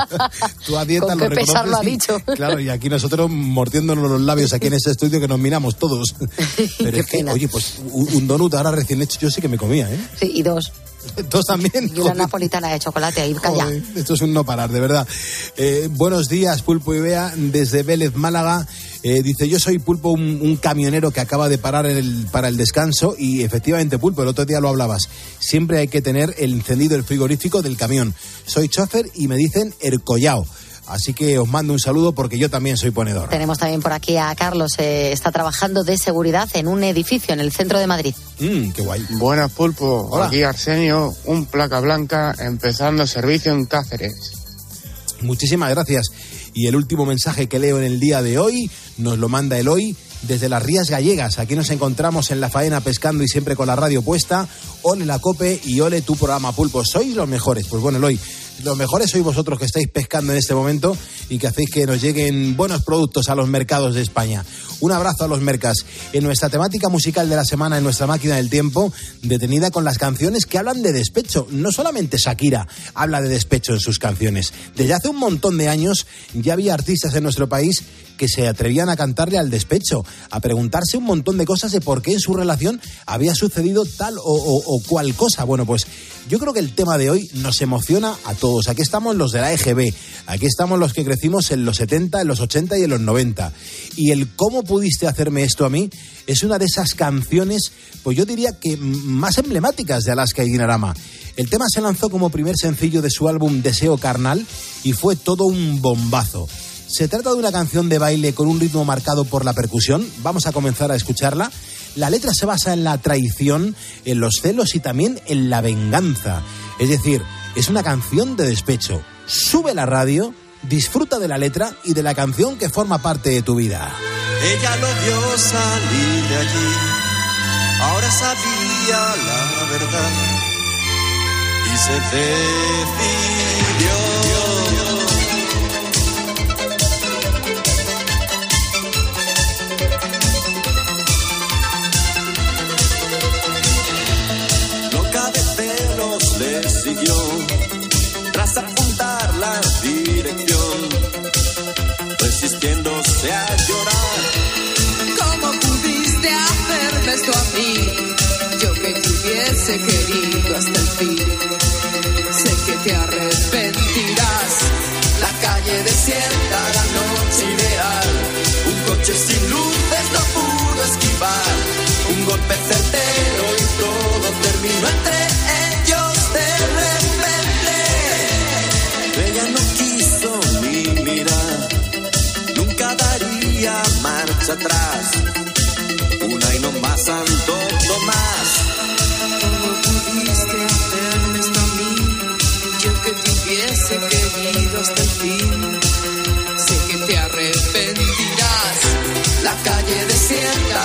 (laughs) Tú a dieta Con lo qué pesar lo ha y- dicho. (laughs) Claro, y aquí nosotros mordiéndonos los labios aquí en este estudio que nos miramos todos. (laughs) Pero es que, oye, pues un, un donut ahora recién hecho yo sí que me comía, ¿eh? Sí, y dos. (laughs) Dos también. Y una napolitana de chocolate ahí, calla. Joder, esto es un no parar, de verdad. Eh, buenos días, Pulpo y Bea, desde Vélez, Málaga. Eh, dice, yo soy Pulpo, un, un camionero que acaba de parar el- para el descanso y efectivamente, Pulpo, el otro día lo hablabas. Siempre hay que tener el encendido el frigorífico del camión. Soy chofer y me dicen Ercollao. Así que os mando un saludo porque yo también soy ponedor. Tenemos también por aquí a Carlos, eh, está trabajando de seguridad en un edificio en el centro de Madrid. Mm, qué guay. Buenas, Pulpo. Hola. Aquí Arsenio, un placa blanca, empezando servicio en Cáceres. Muchísimas gracias. Y el último mensaje que leo en el día de hoy nos lo manda Eloy desde las Rías Gallegas. Aquí nos encontramos en la faena pescando y siempre con la radio puesta. Ole la cope y ole tu programa Pulpo. Sois los mejores. Pues bueno, Eloy, los mejores sois vosotros que estáis pescando en este momento y que hacéis que nos lleguen buenos productos a los mercados de España. Un abrazo a los mercas. En nuestra temática musical de la semana, en nuestra máquina del tiempo, detenida con las canciones que hablan de despecho. No solamente Shakira habla de despecho en sus canciones. Desde hace un montón de años ya había artistas en nuestro país que se atrevían a cantarle al despecho, a preguntarse un montón de cosas de por qué en su relación había sucedido tal o, o- o cual cosa. Bueno, pues yo creo que el tema de hoy nos emociona a todos. Aquí estamos los de la EGB, aquí estamos los que crecimos en los 70, en los 80 y en los 90. Y el cómo pudiste hacerme esto a mí es una de esas canciones, pues yo diría que más emblemáticas de Alaska y Dinarama. El tema se lanzó como primer sencillo de su álbum Deseo Carnal y fue todo un bombazo. Se trata de una canción de baile con un ritmo marcado por la percusión. Vamos a comenzar a escucharla. La letra se basa en la traición, en los celos y también en la venganza. Es decir, es una canción de despecho. Sube la radio, disfruta de la letra y de la canción que forma parte de tu vida. Ella lo vio salir de allí, ahora sabía la verdad y se decidió. tras apuntar la dirección, resistiéndose a yo. Atrás. Una y no más, Santo Tomás. ¿Cómo pudiste hacerme esto a mí? Yo que te hubiese querido hasta el fin. Sé que te arrepentirás. La calle desierta,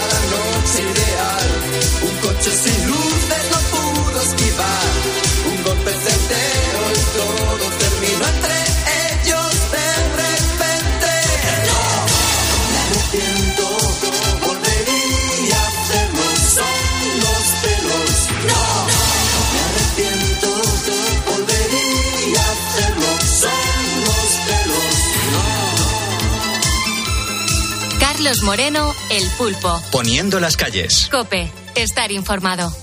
Carlos Moreno, El Pulpo. Poniendo las calles. Cope, estar informado.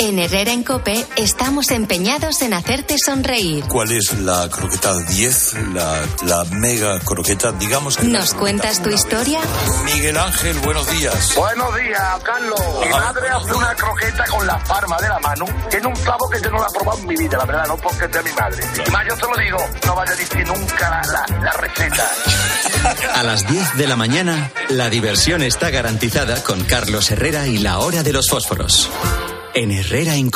En Herrera en Cope estamos empeñados en hacerte sonreír. ¿Cuál es la croqueta 10? La, la mega croqueta, digamos que... ¿Nos cuentas tu historia? Miguel Ángel, buenos días. Buenos días, Carlos. Mi madre hace una croqueta con la palma de la mano. Tiene un clavo que yo no la he probado en mi vida, la verdad, no porque sea mi madre. Y más yo te lo digo, no vaya a decir nunca la, la, la receta. A las 10 de la mañana, la diversión está garantizada con Carlos Herrera y la hora de los fósforos. En Herrera en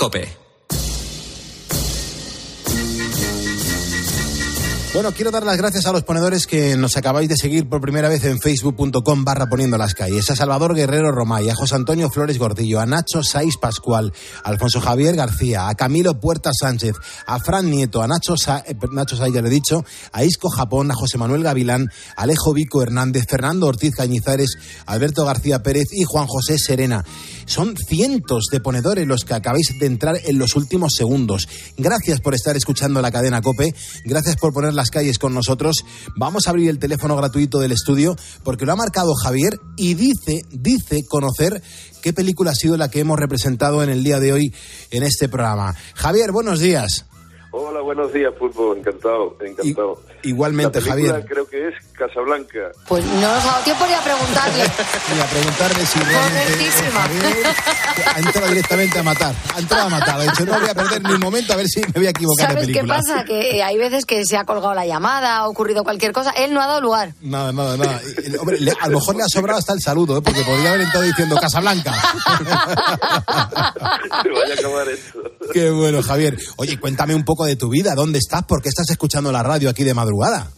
Bueno, quiero dar las gracias a los ponedores que nos acabáis de seguir por primera vez en facebook.com barra poniendo las calles. A Salvador Guerrero Romay, a José Antonio Flores Gordillo, a Nacho Saiz Pascual, a Alfonso Javier García, a Camilo Puerta Sánchez, a Fran Nieto, a Nacho, Sa eh, Nacho Saiz, ya lo he dicho, a Isco Japón, a José Manuel Gavilán, a Alejo Vico Hernández, Fernando Ortiz Cañizares, Alberto García Pérez y Juan José Serena. Son cientos de ponedores los que acabáis de entrar en los últimos segundos. Gracias por estar escuchando la cadena Cope, gracias por poner las calles con nosotros. Vamos a abrir el teléfono gratuito del estudio porque lo ha marcado Javier y dice, dice conocer qué película ha sido la que hemos representado en el día de hoy en este programa. Javier, buenos días. Hola, buenos días, Pulpo. Encantado, encantado. Igualmente, La Javier. creo que es Casablanca. Pues no nos ha dado tiempo ni a preguntarle. (laughs) Y a preguntarle si realmente ha entrado directamente a matar. Ha entrado a matar. Ha dicho, no voy a perder ni un momento a ver si me voy a equivocar de ¿Sabes qué película. pasa? Que hay veces que se ha colgado la llamada, ha ocurrido cualquier cosa. Él no ha dado lugar. Nada, nada, nada. Y, Hombre, le- a lo mejor le ha sobrado hasta el saludo, ¿eh? porque podría haber entrado diciendo Casablanca. Se (laughs) vaya a acabar esto. Qué bueno, Javier. Oye, cuéntame un poco de tu vida. ¿Dónde estás? ¿Por qué estás escuchando la radio aquí de madrugada?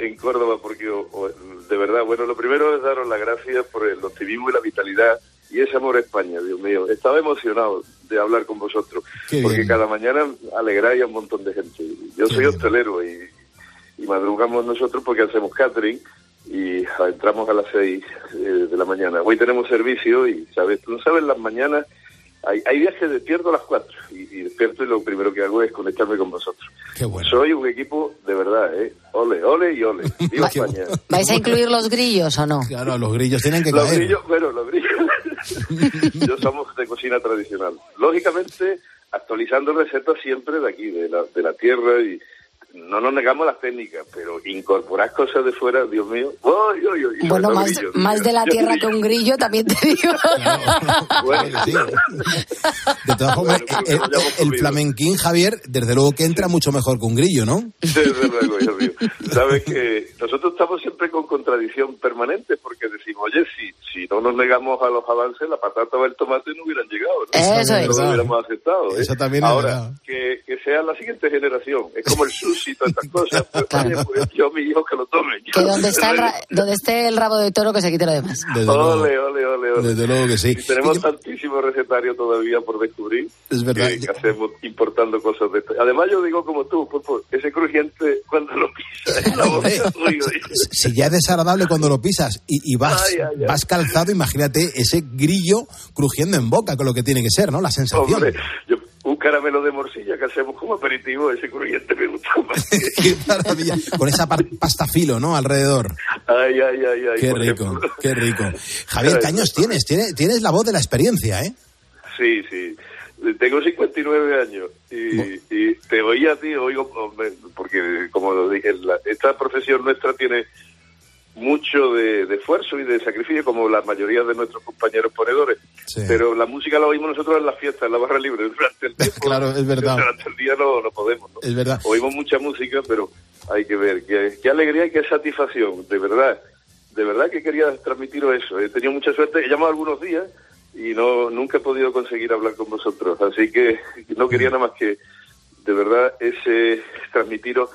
En Córdoba, porque o- o- de verdad, bueno, lo primero es daros las gracias por el optimismo y la vitalidad y ese amor a España, Dios mío. Estaba emocionado de hablar con vosotros, Qué porque bien. cada mañana alegráis a un montón de gente. Yo soy hostelero y, y madrugamos nosotros porque hacemos catering y ah, entramos a las seis eh, de la mañana. Hoy tenemos servicio y, ¿sabes? Tú no sabes, las mañanas hay, hay días que despierto a las cuatro y, y despierto y lo primero que hago es conectarme con vosotros. Qué bueno. Soy un equipo de verdad, ¿eh? Ole, ole y ole. (laughs) Viva España. ¿Vais a incluir los grillos o no? Claro, los grillos tienen que Los caer. grillos, bueno, los grillos. (laughs) Yo somos de cocina tradicional. Lógicamente, actualizando recetas siempre de aquí, de la, de la tierra y no nos negamos las técnicas, pero incorporar cosas de fuera, Dios mío. Bueno, más, de la Yo tierra digo, que un grillo, también te digo. (laughs) bueno, sí. De todas formas, Bueno, el, pues el comido. flamenquín, Javier, desde luego que entra mucho mejor que un grillo, ¿no? Desde luego, Dios mío. Sabes que nosotros estamos siempre con contradicción permanente porque decimos, oye, si, si no nos negamos a los avances, la patata o el tomate no hubieran llegado. ¿no? Eso es. No lo hubiéramos aceptado. ¿eh? Eso también es Ahora, verdad. que, que sea la siguiente generación. Es como el sushi (laughs) y todas estas cosas. Pues, oye, pues yo a mi hijo que lo tome. Que donde, está el ra- donde esté el rabo de toro, que se quite lo demás. Desde luego, Ole, ole, ole, ole. desde luego que sí. Y tenemos tantísimo recetario todavía por descubrir. Es verdad. Que, que hacemos importando cosas de esto. Además, yo digo como tú, pues, pues, ese crujiente cuando lo pisas en la boca. uy. Si ya es desagradable cuando lo pisas y, y vas, Ay, ay, ay. vas calzado, imagínate ese grillo crujiendo en boca, con lo que tiene que ser, ¿no? La sensación. Hombre, yo- caramelo de morcilla que hacemos como aperitivo, ese crujiente me gusta más. (laughs) Qué maravilla. Con esa pasta filo, ¿no? Alrededor. Ay, ay, ay, ay. Qué rico, ejemplo. qué rico. Javier, ¿qué años tienes? Tienes, tienes la voz de la experiencia, ¿eh? Sí, sí. Tengo 59 años y, y te oía a ti, oigo, porque como lo dije, la- esta profesión nuestra tiene mucho de, de esfuerzo y de sacrificio, como la mayoría de nuestros compañeros ponedores. Pero la música la oímos nosotros en las fiestas, en la barra libre. Durante el tiempo, (laughs) Claro, es verdad. Durante el día no, no podemos. ¿no? Es verdad. Oímos mucha música, pero hay que ver qué, qué alegría y qué satisfacción, de verdad. De verdad que quería transmitiros eso. He tenido mucha suerte, he llamado algunos días y no nunca he podido conseguir hablar con vosotros. Así que no quería nada más que, de verdad, ese transmitiros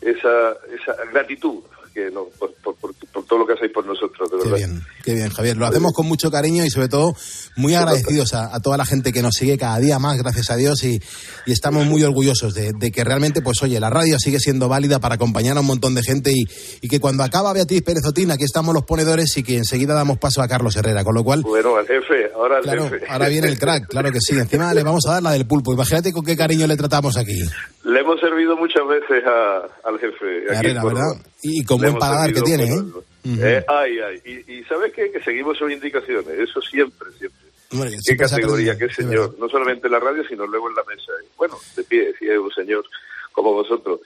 esa, esa gratitud que no, por, por, por, por todo lo que hacéis por nosotros, de Qué verdad. bien, qué bien, Javier. Lo hacemos con mucho cariño y sobre todo muy agradecidos a, a toda la gente que nos sigue cada día más, gracias a Dios, y, y estamos muy orgullosos de, de que realmente, pues oye, la radio sigue siendo válida para acompañar a un montón de gente y, y que cuando acaba Beatriz Pérez Otín, aquí estamos los ponedores y que enseguida damos paso a Carlos Herrera, con lo cual... Bueno, al jefe, ahora al Claro, jefe. ahora viene el crack, claro que sí. Encima le vamos a dar la del pulpo. Imagínate con qué cariño le tratamos aquí. Le hemos servido muchas veces a- al jefe. aquí en Herrera, Córdoba. ¿verdad? Y, y con buen paladar que tiene, ¿eh? Eh, ay, ay. Y, y ¿sabes qué? Que seguimos sus indicaciones. Eso siempre, siempre. Hombre, Qué categoría, qué señor. No solamente en la radio, sino luego en la mesa. Bueno, de pie, si es un señor como vosotros.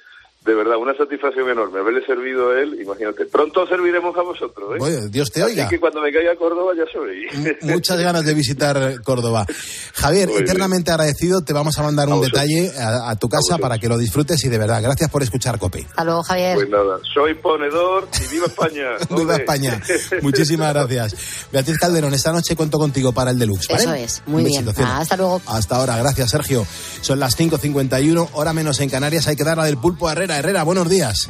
De verdad, una satisfacción enorme. Haberle servido a él, imagínate. Pronto serviremos a vosotros, ¿eh? Oye, Dios te oiga. Así que cuando me caiga a Córdoba ya sabéis. Muchas ganas de visitar Córdoba. Javier, Muy bien. eternamente agradecido. Te vamos a mandar un vosotros. detalle a, a tu casa para que lo disfrutes y de verdad, gracias por escuchar Cope. Hasta luego, Javier. Pues nada, soy ponedor y viva España. (laughs) Viva. España. (laughs) Muchísimas gracias. Beatriz Calderón, esta noche cuento contigo para el deluxe. ¿vale? Eso es, muy Un bien. Hasta luego. Hasta ahora, gracias Sergio. Son las 5.51, hora menos en Canarias. Hay que dar la del pulpo a Herrera. Herrera, buenos días.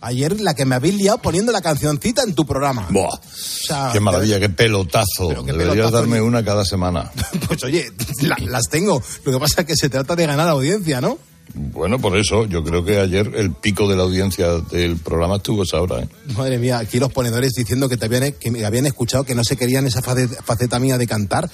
Ayer la que me habéis liado poniendo la cancioncita en tu programa. Buah, O sea, qué maravilla, qué pelotazo. Qué Deberías pelotazo, darme ni- una cada semana. (laughs) Pues oye, la- las tengo. Lo que pasa es que se trata de ganar audiencia, ¿no? Bueno, por eso, yo creo que ayer el pico de la audiencia del programa estuvo esa hora. ¿eh? Madre mía, aquí los ponedores diciendo que, te habían, que me habían escuchado que no se querían esa face- faceta mía de cantar.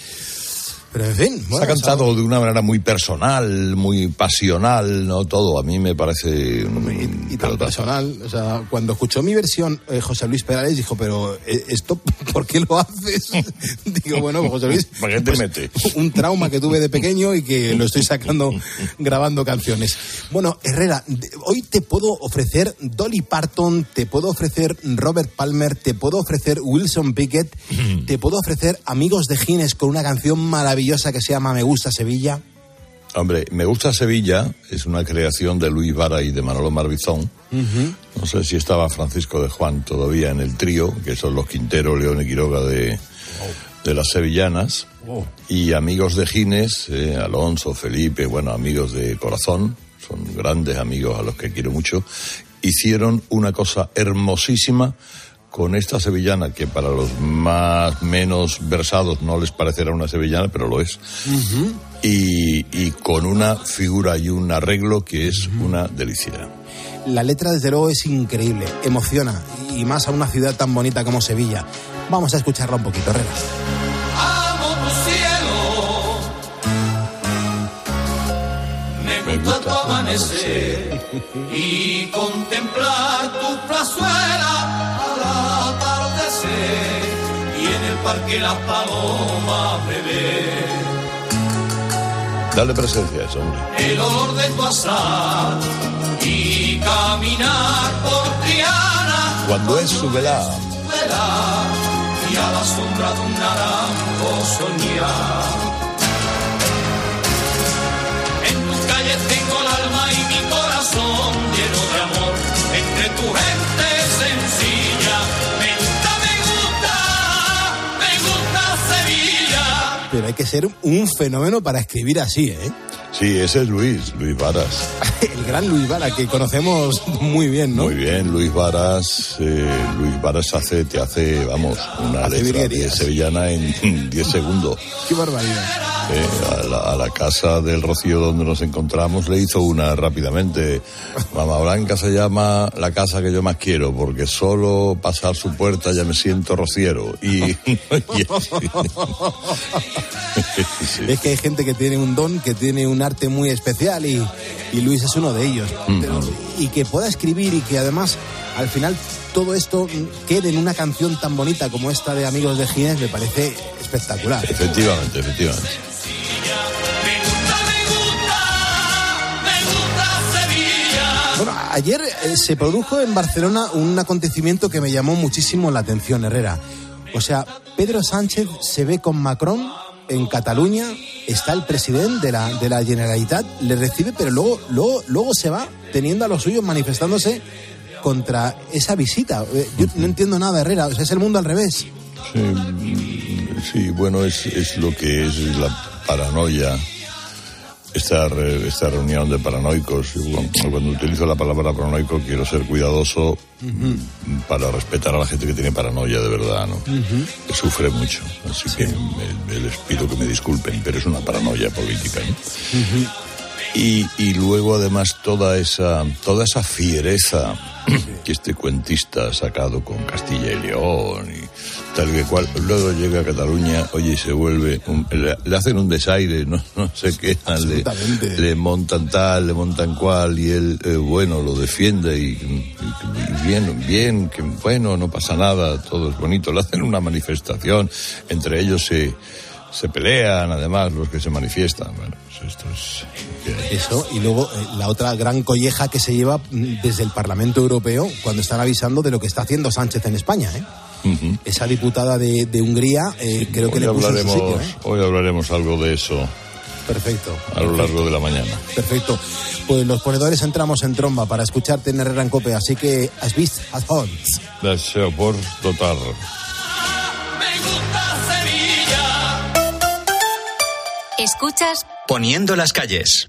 Pero en fin, Se bueno, ha cantado de una manera muy personal, muy pasional, no todo. A mí me parece un y tan personal. O sea, cuando escuchó mi versión, eh, José Luis Perales dijo, pero eh, esto, (laughs) ¿por qué lo haces? (laughs) Digo, bueno, pues, José Luis, ¿Para qué te pues, metes? un trauma que tuve de pequeño y que lo estoy sacando (laughs) grabando canciones. Bueno, Herrera, hoy te puedo ofrecer Dolly Parton, te puedo ofrecer Robert Palmer, te puedo ofrecer Wilson Pickett, te puedo ofrecer Amigos de Gines con una canción maravillosa que se llama Me gusta Sevilla. Hombre, me gusta Sevilla, es una creación de Luis Vara y de Manolo Marbizón. No sé si estaba Francisco de Juan todavía en el trío, que son los Quintero, León y Quiroga de, de las sevillanas. Y amigos de Gines, eh, Alonso, Felipe, bueno, amigos de corazón, son grandes amigos a los que quiero mucho, hicieron una cosa hermosísima con esta sevillana que para los más menos versados no les parecerá una sevillana, pero lo es. Y, y con una figura y un arreglo que es una delicia. La letra, desde luego, es increíble, emociona, y más a una ciudad tan bonita como Sevilla. Vamos a escucharla un poquito, Herrera. Amo tu cielo. Me gusta tu amanecer y contemplar tu plazuela parque las palomas beber Dale presencia a eso, hombre. el olor de tu azar y caminar por Triana Cuando es su velar y a la sombra de un naranjo soñar. En tus calles tengo el alma y mi corazón lleno de amor. Entre tu hay que ser un fenómeno para escribir así, ¿eh? Sí, ese es Luis, Luis Varas. (laughs) El gran Luis Vara, que conocemos muy bien, ¿no? Muy bien, Luis Varas. eh, Luis Varas hace, te hace, vamos, una Hace letra de sevillana en (laughs) 10 segundos. Qué barbaridad. Eh, a, la, a la casa del Rocío donde nos encontramos le hizo una rápidamente. Mamá Blanca se llama la casa que yo más quiero porque solo pasar su puerta ya me siento rociero. Y, (laughs) y Sí. Es que hay gente que tiene un don, que tiene un arte muy especial y, y Luis es uno de ellos. Mm. Pero- y que pueda escribir y que además al final todo esto quede en una canción tan bonita como esta de Amigos de Gines me parece espectacular. Efectivamente, efectivamente. Bueno, ayer eh, se produjo en Barcelona un acontecimiento que me llamó muchísimo la atención, Herrera. O sea, Pedro Sánchez se ve con Macron en Cataluña, está el presidente de la, de la Generalitat, le recibe, pero luego, luego, luego se va teniendo a los suyos manifestándose contra esa visita. Eh, Yo no entiendo nada, Herrera, es el mundo al revés. Sí, sí, bueno, es, es lo que es la paranoia. Esta, re- esta reunión de paranoicos, cuando, cuando utilizo la palabra paranoico quiero ser cuidadoso mm, para respetar a la gente que tiene paranoia de verdad, ¿no? que sufre mucho. Así que me- me les pido que me disculpen, pero es una paranoia política. ¿no? Y, y luego además toda esa, toda esa fiereza que este cuentista ha sacado con Castilla y León y tal que cual, luego llega a Cataluña, oye, y se vuelve, un- le, le hacen un desaire, (laughs) no, no sé qué, le, le montan tal, le montan cual, y él, eh, bueno, lo defiende y, y- y bien, bien, que bueno, no pasa nada, todo es bonito, le hacen una manifestación, entre ellos se, se pelean además los que se manifiestan, bueno, pues esto es... Eso, y luego eh, la otra gran colleja que se lleva mm, desde el Parlamento Europeo cuando están avisando de lo que está haciendo Sánchez en España. ¿eh? Esa diputada de, de Hungría eh, creo que hoy le puso en su hablaremos, sitio. ¿eh? hoy hablaremos algo de eso Perfecto. a lo largo de la mañana. Perfecto. Pues los ponedores entramos en tromba para escucharte en Herrera en Cope, así que has visto a por dotar. Escuchas Poniendo las calles.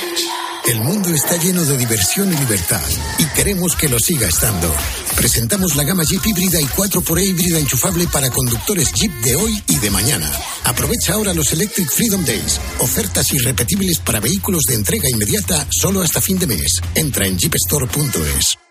El mundo está lleno de diversión y libertad y queremos que lo siga estando. Presentamos la gama Jeep híbrida y 4xE híbrida enchufable para conductores Jeep de hoy y de mañana. Aprovecha ahora los Electric Freedom Days, ofertas irrepetibles para vehículos de entrega inmediata solo hasta fin de mes. Entra en jeepstore.es.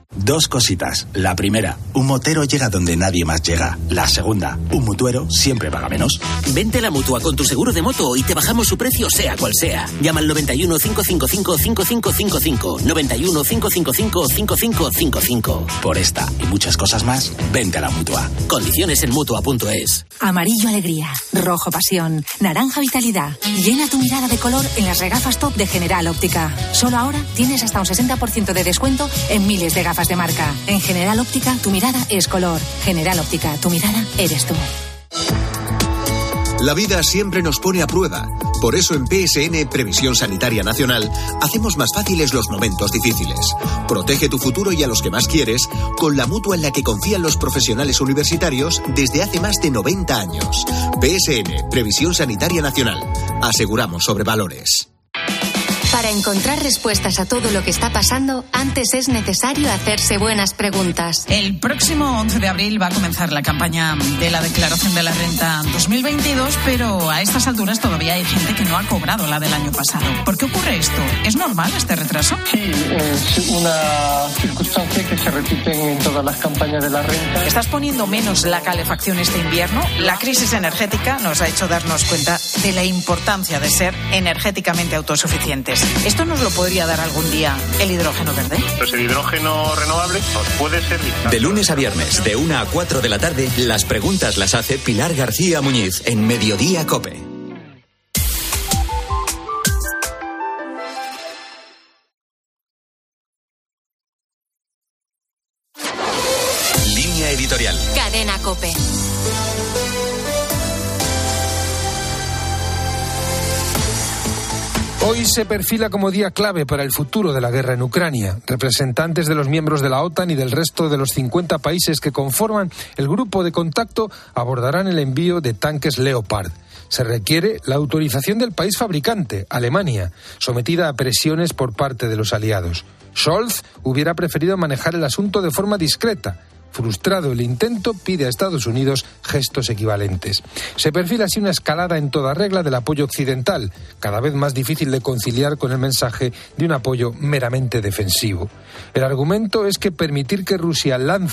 Dos cositas. La primera, un motero llega donde nadie más llega. La segunda, un mutuero siempre paga menos. Vente a la mutua con tu seguro de moto y te bajamos su precio, sea cual sea. Llama al 91 555 5555. 91 555 5555. Por esta y muchas cosas más, vente a la mutua. Condiciones en mutua.es. Amarillo alegría, rojo pasión, naranja vitalidad. Llena tu mirada de color en las regafas top de General Óptica. Solo ahora tienes hasta un 60% de descuento en miles de de marca. En General Óptica tu mirada es color. General Óptica, tu mirada eres tú. La vida siempre nos pone a prueba. Por eso en PSN Previsión Sanitaria Nacional hacemos más fáciles los momentos difíciles. Protege tu futuro y a los que más quieres con la mutua en la que confían los profesionales universitarios desde hace más de 90 años. PSN Previsión Sanitaria Nacional. Aseguramos sobre valores. Para encontrar respuestas a todo lo que está pasando, antes es necesario hacerse buenas preguntas. El próximo 11 de abril va a comenzar la campaña de la declaración de la renta 2022, pero a estas alturas todavía hay gente que no ha cobrado la del año pasado. ¿Por qué ocurre esto? ¿Es normal este retraso? Sí, es una circunstancia que se repite en todas las campañas de la renta. ¿Estás poniendo menos la calefacción este invierno? La crisis energética nos ha hecho darnos cuenta de la importancia de ser energéticamente autosuficientes. ¿Esto nos lo podría dar algún día el hidrógeno verde? Pues el hidrógeno renovable nos puede servir. De lunes a viernes, de 1 a 4 de la tarde, las preguntas las hace Pilar García Muñiz en Mediodía Cope. Línea editorial. Cadena Cope. Hoy se perfila como día clave para el futuro de la guerra en Ucrania. Representantes de los miembros de la OTAN y del resto de los 50 países que conforman el grupo de contacto abordarán el envío de tanques Leopard. Se requiere la autorización del país fabricante, Alemania, sometida a presiones por parte de los aliados. Scholz hubiera preferido manejar el asunto de forma discreta Frustrado el intento, pide a Estados Unidos gestos equivalentes. Se perfila así una escalada en toda regla del apoyo occidental, cada vez más difícil de conciliar con el mensaje de un apoyo meramente defensivo. El argumento es que permitir que Rusia lance